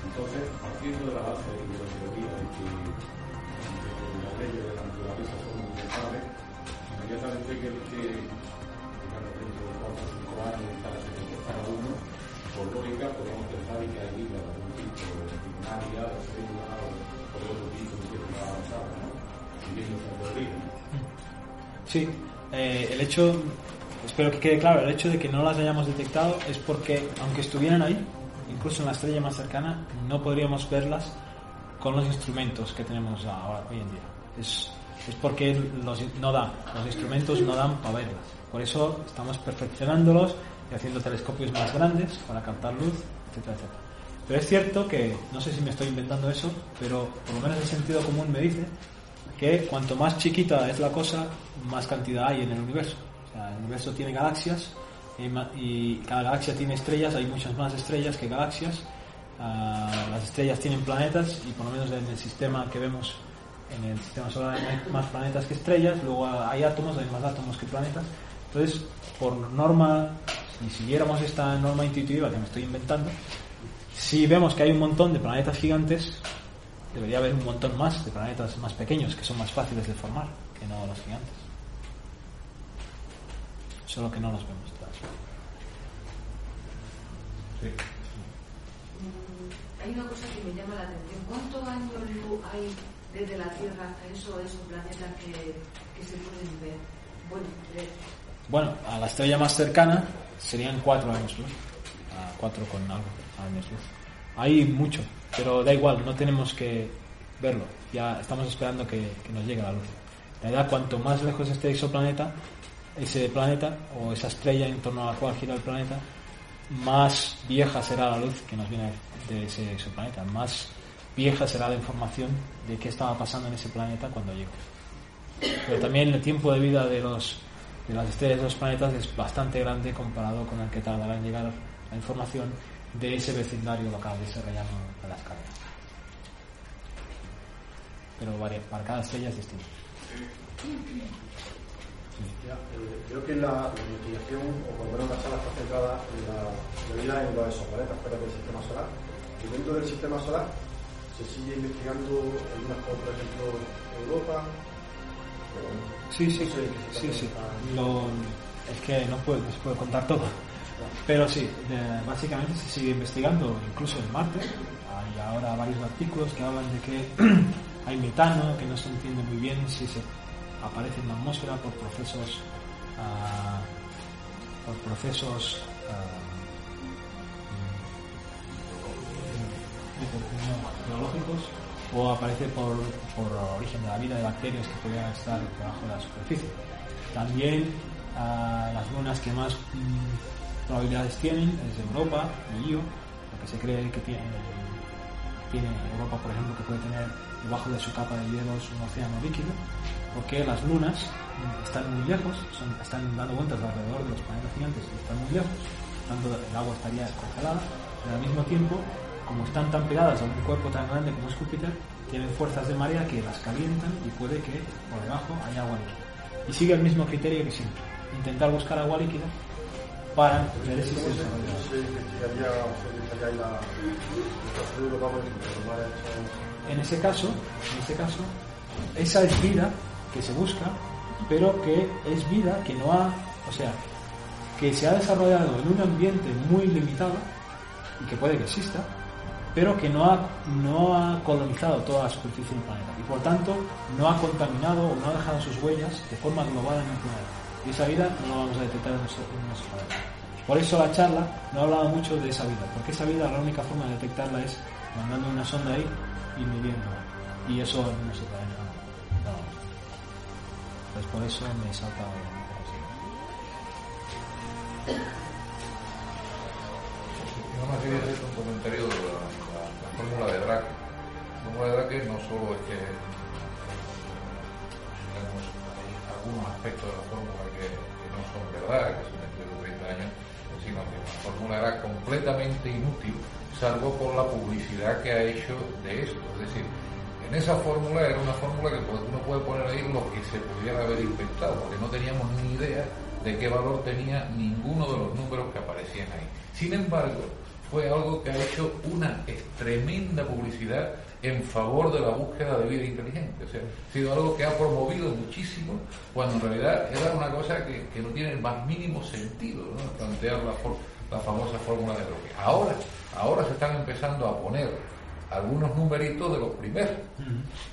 Entonces, partiendo de la base de la teoría de que, las leyes de la naturaleza son universales, inmediatamente que el que dentro de cuatro o cinco años está por cada uno, por lógica podemos pensar que hay vida de algún tipo, de binaria, de célula Sí, eh, el hecho, espero que quede claro, el hecho de que no las hayamos detectado es porque, aunque estuvieran ahí, incluso en la estrella más cercana, no podríamos verlas con los instrumentos que tenemos ahora, hoy en día. Es, es porque los, no da, los instrumentos no dan para verlas. Por eso estamos perfeccionándolos y haciendo telescopios más grandes para captar luz, etcétera, etcétera. Pero es cierto que, no sé si me estoy inventando eso, pero por lo menos el sentido común me dice que cuanto más chiquita es la cosa, más cantidad hay en el universo. O sea, el universo tiene galaxias y, cada galaxia tiene estrellas, hay muchas más estrellas que galaxias. Ah, las estrellas tienen planetas y por lo menos en el sistema que vemos en el sistema solar hay más planetas que estrellas, luego hay átomos, hay más átomos que planetas. Entonces, por norma, si siguiéramos esta norma intuitiva que me estoy inventando, si vemos que hay un montón de planetas gigantes, debería haber un montón más de planetas más pequeños que son más fáciles de formar que no los gigantes. Solo que no los vemos todavía. Hay una cosa que me llama la atención. ¿Cuántos años luz hay desde la Tierra a eso, esos planetas que, que se pueden ver? Bueno, ver. Bueno, a la estrella más cercana serían cuatro años luz. A cuatro con algo luz. Hay mucho, pero da igual, no tenemos que verlo. Ya estamos esperando que, nos llegue la luz. La verdad, cuanto más lejos esté ese planeta, ese planeta o esa estrella en torno a la cual gira el planeta, más vieja será la luz que nos viene de ese exoplaneta, más vieja será la información de qué estaba pasando en ese planeta cuando llegó. Pero también el tiempo de vida de los de las estrellas de los planetas es bastante grande comparado con el que tardará en llegar la información de ese vecindario local, de ese rellano de la escala. Pero varía, para cada estrella es distinto. Ya, eh, creo que la, la investigación, o por lo menos la sala está centrada en la, la vida en los exoplanetas fuera del sistema solar. Y dentro del sistema solar se sigue investigando algunas cosas, por ejemplo, Europa. o- Sí, sí, no sé, sí, sí. Lo- es que no, puedo, no se puede contar todo. Pero sí, básicamente se sigue investigando, incluso en Marte. Hay ahora varios artículos que hablan de que hay metano, que no se entiende muy bien si se aparece en la atmósfera por procesos ah, por procesos mm, geológicos o aparece por, por origen de la vida de bacterias que podrían estar debajo de la superficie. También ah, las lunas que más mm, probabilidades tienen es Europa y Io, lo que se cree que tiene, tiene Europa, por ejemplo, que puede tener debajo de su capa de hielos un océano líquido. porque las lunas están muy lejos, son- están dando vueltas alrededor de los planetas gigantes están muy lejos, tanto el agua estaría congelada, pero al mismo tiempo, como están tan pegadas a un cuerpo tan grande como es Júpiter, tienen fuerzas de marea que las calientan y puede que por debajo haya agua líquida. Y sigue el mismo criterio que siempre, intentar buscar agua líquida para ver si se ¿Cómo desarrolla. se investigaría, la, En ese caso, en ese caso, esa es vida que se busca, pero que es vida que no ha, o sea, que se ha desarrollado en un ambiente muy limitado y que puede que exista, pero que no ha, no ha colonizado toda la superficie del planeta y por tanto no ha contaminado o no ha dejado sus huellas de forma global en el planeta. Y esa vida no la vamos a detectar en en nuestro planeta. Por eso la charla no ha hablado mucho de esa vida, porque esa vida la única forma de detectarla es mandando una sonda ahí y midiéndola. Y eso en nuestro planeta no. no. Pues por eso me salta. Yo más quería hacer un comentario de la, la- la fórmula de Drake. La fórmula de Drake no solo es que algunos aspectos de la fórmula que, que no son verdad, que son de 30 años, sino que la fórmula era completamente inútil, salvo por la publicidad que ha hecho de esto. Es decir, en esa fórmula era una fórmula que pues, uno puede poner ahí lo que se pudiera haber inventado, porque no teníamos ni idea de qué valor tenía ninguno de los números que aparecían ahí. Sin embargo, fue algo que ha hecho una tremenda publicidad en favor de la búsqueda de vida inteligente. O sea, ha sido algo que ha promovido muchísimo, cuando en realidad era una cosa que, que no tiene el más mínimo sentido, ¿no? plantear la, for- la famosa fórmula de Bloque. Ahora, ahora se están empezando a poner algunos numeritos de los primeros.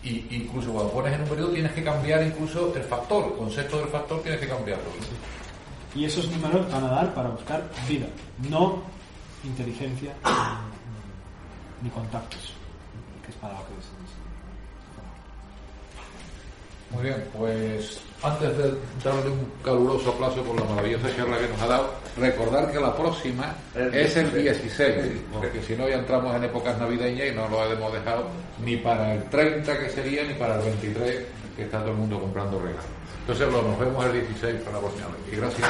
Y incluso cuando pones el numerito tienes que cambiar incluso el factor, el concepto del factor tienes que cambiarlo. Y esos números van a dar para buscar vida, no inteligencia ni, contactos, es para lo que es. Muy bien, pues antes de darle un caluroso aplauso por la maravillosa charla que nos ha dado, recordar que la próxima El es el 16, 16, porque si no ya entramos en épocas navideñas y no lo hemos dejado ni para el 30 que sería ni para el 23 que está todo el mundo comprando regalos. Entonces bueno, nos vemos el 16 para la próxima vez. Y gracias.